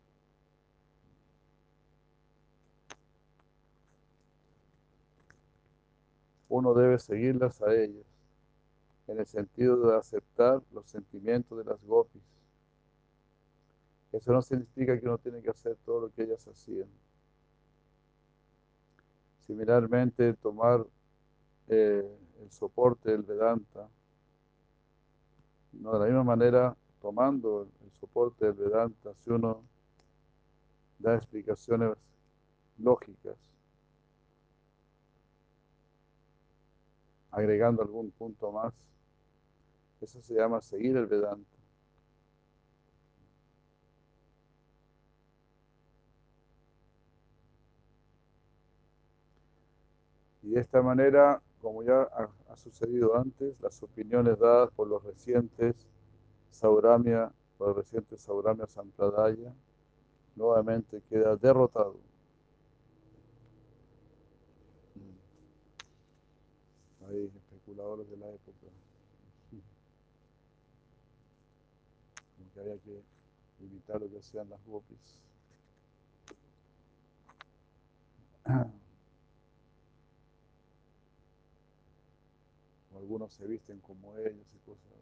Uno debe seguirlas a ellas, en el sentido de aceptar los sentimientos de las gopis. Eso no significa que uno tiene que hacer todo lo que ellas hacían. Similarmente, tomar eh, el soporte del Vedanta, no, de la misma manera, tomando el soporte del Vedanta, si uno da explicaciones lógicas, agregando algún punto más, eso se llama seguir el Vedanta. Y de esta manera, como ya ha, sucedido antes, las opiniones dadas por los recientes Sauramia, por los recientes Sauramia Sampradaya, nuevamente queda derrotado. Especuladores de la época. Como que había que imitar lo que hacían las gopis. algunos se visten como ellos y cosas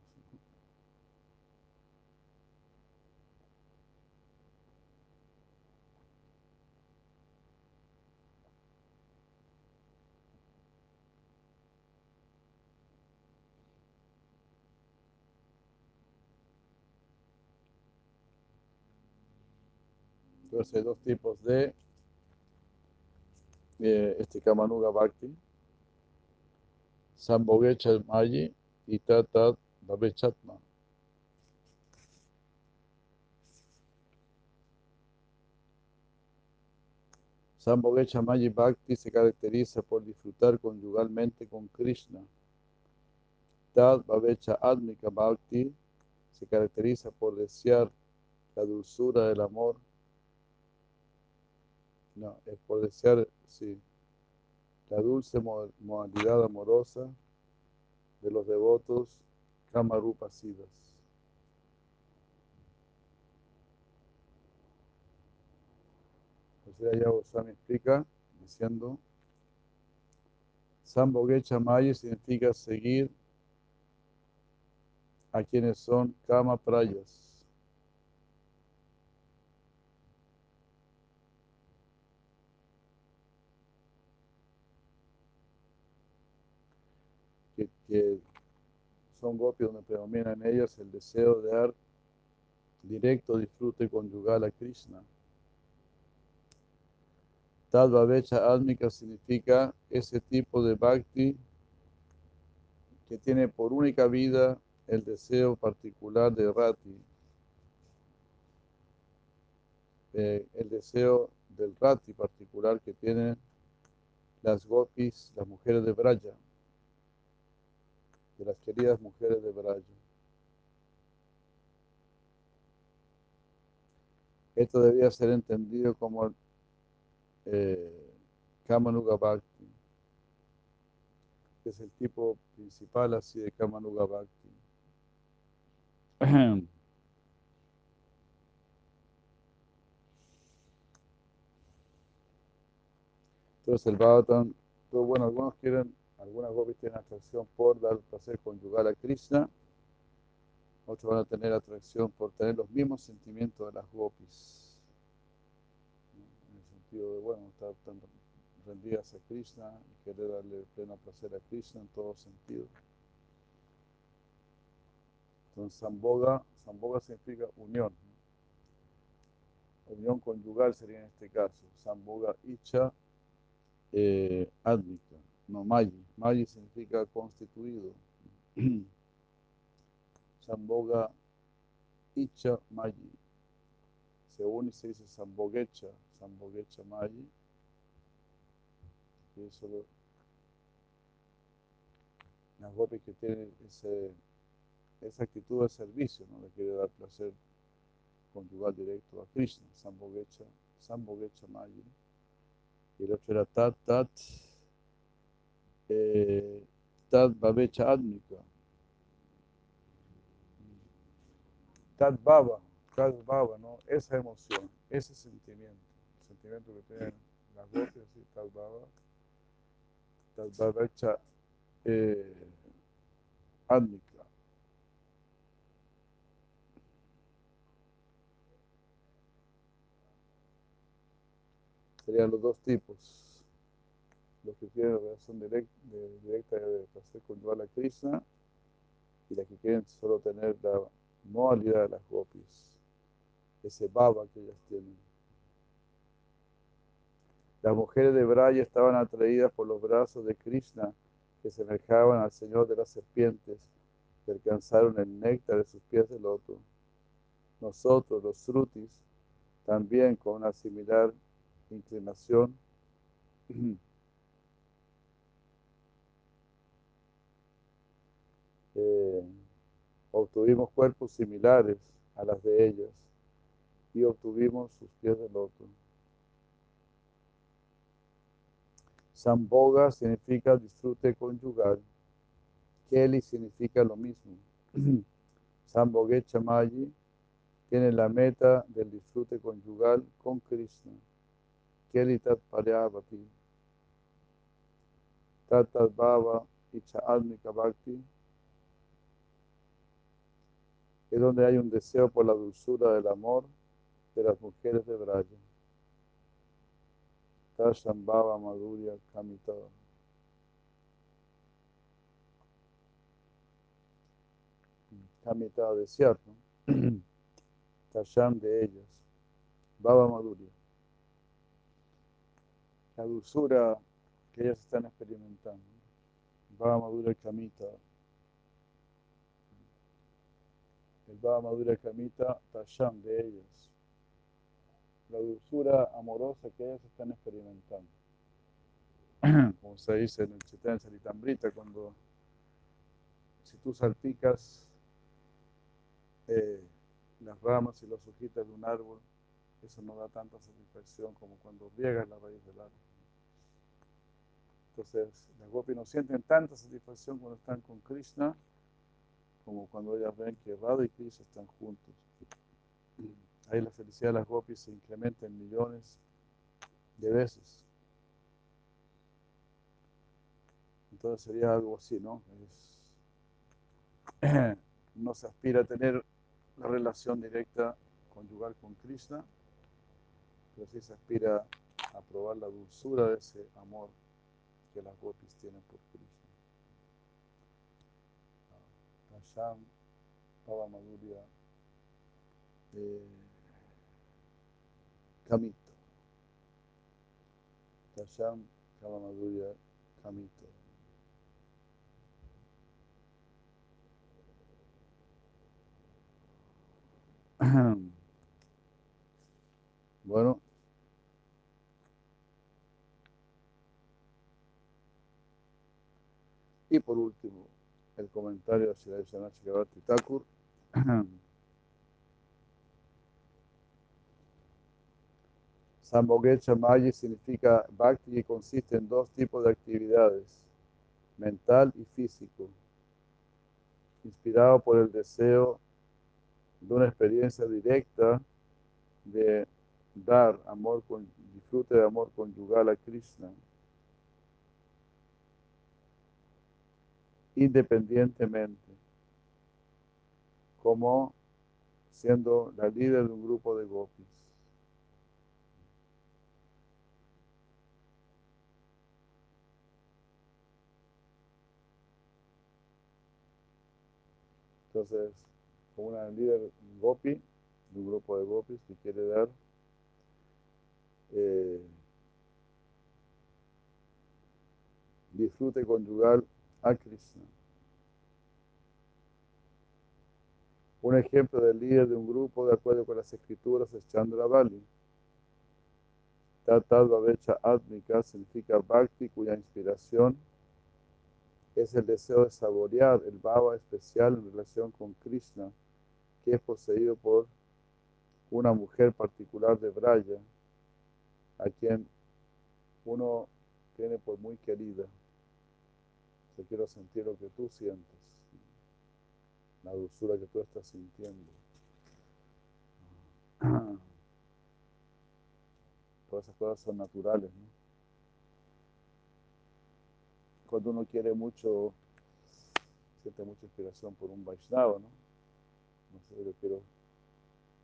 hay dos tipos de eh, este Kamanuga Bhakti. Sambhogecha Mayi y Tatat Babechatma. Sambhogecha Mayi Bhakti se caracteriza por disfrutar conyugalmente con Krishna. Tad Babecha Admika Bhakti se caracteriza por desear la dulzura del amor. No, es por desear, sí, la dulce modalidad amorosa de los devotos Kamarupa Siddhas. Entonces allá Goswami explica diciendo Sambogecha Maya significa seguir a quienes son Kama Prayas. Que son gopis donde predomina en ellas el deseo de dar directo disfrute conyugal a Krishna. Tadvavecha Admika significa ese tipo de bhakti que tiene por única vida el deseo particular de Rati, eh, el deseo del Rati particular que tienen las gopis, las mujeres de Braya de las queridas mujeres de Braya. Esto debía ser entendido como eh, Kamanuga Bhakti, que es el tipo principal así de Kamanuga Bhakti. Entonces el Bhagavatam, bueno, algunos quieren algunas gopis tienen atracción por dar placer conyugal a Krishna, otros van a tener atracción por tener los mismos sentimientos de las gopis. En el sentido de, bueno, estar tan rendidas a Krishna y querer darle pleno placer a Krishna en todo sentido. Entonces, Samboga, Samboga significa unión. Unión conyugal sería en este caso. Samboga Icha eh, no Mayi. Mayi significa constituido. Samboga Icha Mayi. Se une y se dice Sambogecha, Sambogecha Mayi. Y eso lo, las gopis que tienen ese, esa actitud de servicio, ¿no? de quiere dar placer conyugal directo a Krishna, Sambhogecha, Sambhogecha Mayi. Y el otro era Tat Tat, Tat Babecha Admika. Tat Baba, Tat Baba, ¿no? Esa emoción, ese sentimiento, el sentimiento que tienen las voces, así, Tat Baba, Tat Babecha eh, Admika. serían los dos tipos. Los que quieren la relación de, directa de placer conyugal a Krishna y las que quieren solo tener la modalidad de las gopis, ese baba que ellas tienen. Las mujeres de Braya estaban atraídas por los brazos de Krishna que semejaban al Señor de las serpientes que alcanzaron el néctar de sus pies de loto. Nosotros, los Srutis, también con una similar inclinación. Eh, obtuvimos cuerpos similares a las de ellas y obtuvimos sus pies de loto. Samboga significa disfrute conyugal. Kelly significa lo mismo. Samboge Chamayi tiene la meta del disfrute conyugal con Krishna. Keli Tat Paryavati, Tat Bhava Icha Bhakti, es donde hay un deseo por la dulzura del amor de las mujeres de Braya. Tasham Bhava Madhurya Kamita. Kamita, desierto. Tasham de ellas. Bhava Madhurya la dulzura que ellas están experimentando. Baba Madura Kamita. El Baba Madura Kamita Tasham de ellas. La dulzura amorosa que ellas están experimentando. Como se dice en el Chaitanya Salitambrita, cuando si tú salpicas eh, las ramas y las hojitas de un árbol, eso no da tanta satisfacción como cuando riegas la raíz del árbol. Entonces, las gopis no sienten tanta satisfacción cuando están con Krishna como cuando ellas ven que Radha y Krishna están juntos. Ahí la felicidad de las gopis se incrementa en millones de veces. Entonces sería algo así, ¿no? no se aspira a tener la relación directa conyugal con Krishna, pero sí se aspira a probar la dulzura de ese amor que las gopis tienen por Krishna. Tasham Pava Madhurya eh, Kamito. Tasham Pava Madhurya Kamito. Bueno, Y por último, el comentario de Sri Shanachi Thakur. Sambogecha Mayi significa Bhakti y consiste en dos tipos de actividades, mental y físico, inspirado por el deseo de una experiencia directa de dar amor con disfrute de amor conyugal a Krishna independientemente, como siendo la líder de un grupo de gopis. Entonces, como una líder gopi, de un grupo de gopis que quiere dar eh, disfrute conyugal a Krishna. Un ejemplo del líder de un grupo, de acuerdo con las escrituras, es Chandra Bali. Tatadvavecha Atmika significa Bhakti, cuya inspiración es el deseo de saborear el bhava especial en relación con Krishna, que es poseído por una mujer particular de Braya, a quien uno tiene por muy querida. Quiero sentir lo que tú sientes, la dulzura que tú estás sintiendo. Todas esas cosas son naturales, ¿no? Cuando uno quiere mucho, siente mucha inspiración por un Vaishnava, ¿no? No sé, yo quiero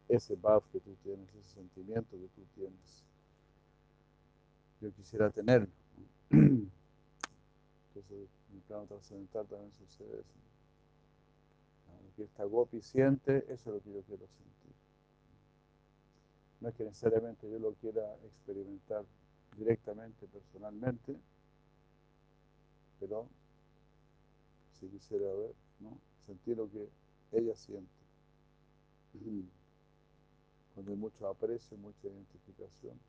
ese baf que tú tienes, ese sentimiento que tú tienes. Yo quisiera tenerlo. En el plano trascendental también sucede eso. Lo que esta gopi siente, eso es lo que yo quiero sentir. No es que necesariamente yo lo quiera experimentar directamente, personalmente, pero si quisiera ver, ¿no? sentir lo que ella siente. Cuando hay mucho aprecio, mucha identificación,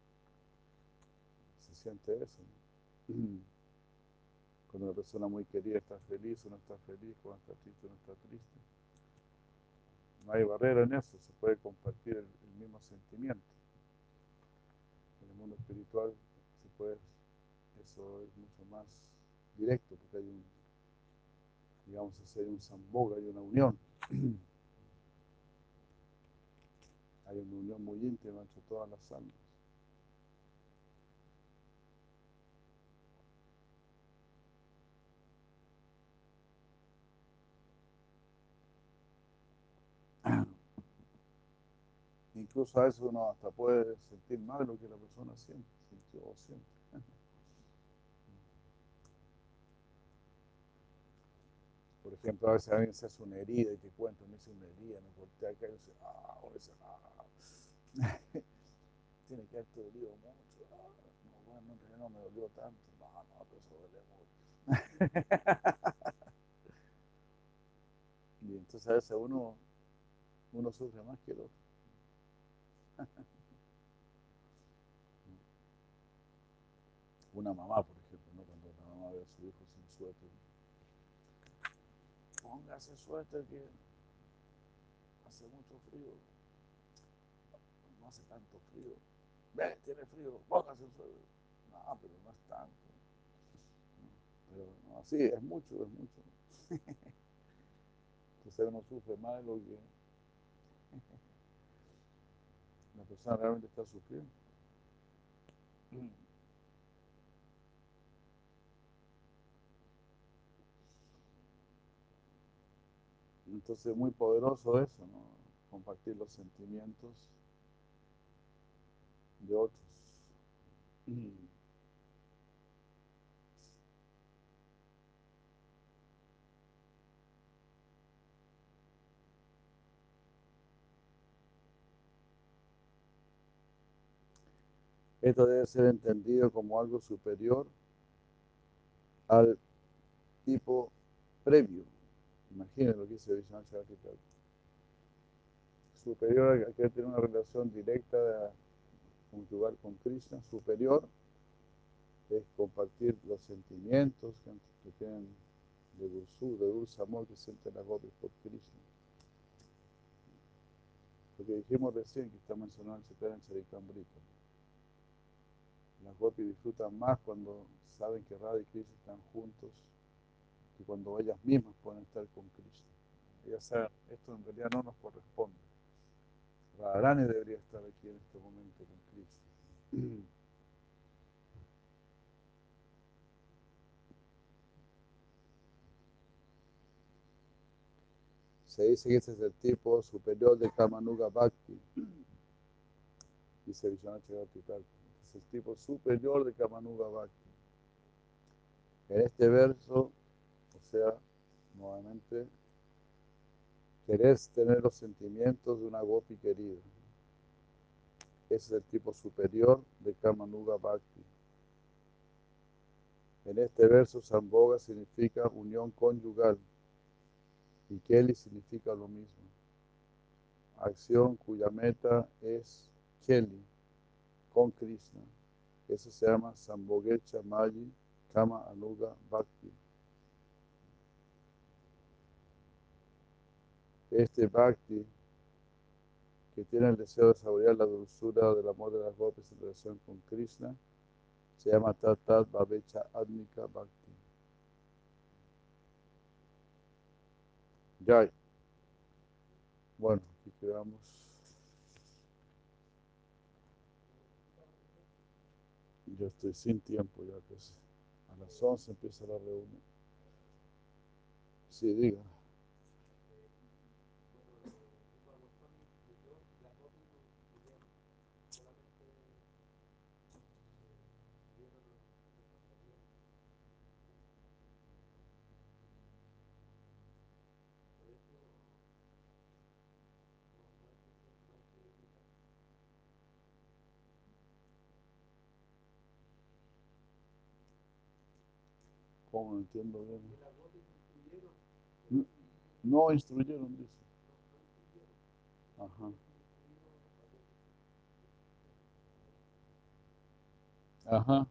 se siente eso. Cuando una persona muy querida está feliz o no está feliz, cuando está triste o no está triste. No hay barrera en eso, se puede compartir el, mismo sentimiento. En el mundo espiritual se puede, eso es mucho más directo, porque hay un, digamos así, hay un samboga, hay una unión. hay una unión muy íntima entre todas las almas. Incluso a veces uno hasta puede sentir mal lo que la persona siente, sintió o siente. Por ejemplo, a veces alguien se hace una herida y te cuenta, me hice una herida, me corté acá y dice, ah, o dice, ah, tiene que haberte dolido mucho. Ah, no, bueno, no, no me dolió tanto. No, no, pero eso duele mucho. y entonces a veces uno, uno sufre más que el otro. Una mamá, por ejemplo, ¿no? cuando la mamá ve a su hijo sin suéter, póngase suéter que hace mucho frío, no hace tanto frío, ve, tiene frío, póngase suéter, no, pero no es tanto, pero no, sí, es mucho, es mucho. Entonces uno sufre más de lo que la persona realmente está sufriendo. Entonces es muy poderoso eso, ¿no? Compartir los sentimientos de otros. Esto debe ser entendido como algo superior al tipo previo. Imaginen lo que dice Vishnu Superior a que tiene una relación directa conjugar con Krishna. Superior es compartir los sentimientos que, tienen de dulzura, de dulce amor que sienten las gopis por Krishna. Lo que dijimos recién, que está mencionado en Charikambrita. Las gopis disfrutan más cuando saben que Radha y Krishna están juntos que cuando ellas mismas pueden estar con Krishna. Ellas saben, esto en realidad no nos corresponde. Radharani debería estar aquí en este momento con Krishna. Se dice que ese es el tipo superior de Kamanuga Bhakti. Dice Vishwanath Es el tipo superior de Kamanuga Bhakti. En este verso o sea, nuevamente, querés tener los sentimientos de una gopi querida. Ese es el tipo superior de Kamanuga Bhakti. En este verso, Samboga significa unión conyugal y Kelly significa lo mismo. Acción cuya meta es Kelly con Krishna. Eso se llama Sambogecha Mayi Kama Anuga Bhakti. este bhakti que tiene el deseo de saborear la dulzura del amor de las gopis en relación con Krishna, se llama Tatat Babecha Admika Bhakti. Ya. Bueno, aquí quedamos. Yo estoy sin tiempo ya, pues a las 11 empieza la reunión. Sí, diga. ¿Cómo no instruyeron, dice. Ajá. Ajá.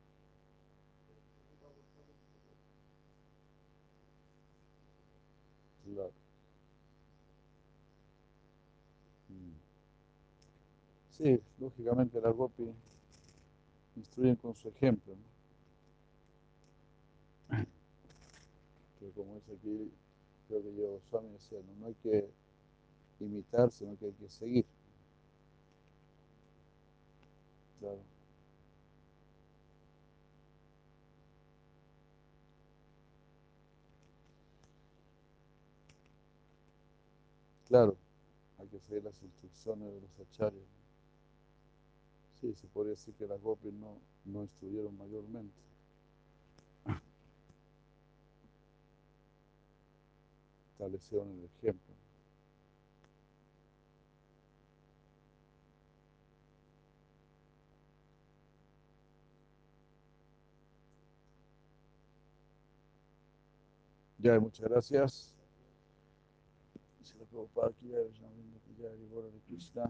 Mm. Sí, lógicamente la Gopi instruyen con su ejemplo. ¿no? Como dice aquí, creo que yo Swami decía, no, no hay que imitar, sino que hay que seguir. Claro. Claro, hay que seguir las instrucciones de los acharyas. Sí, se podría decir que las gopis no, no instruyeron mayormente. establecido el ejemplo. Ya, muchas gracias. Puedo aquí, ya, ya,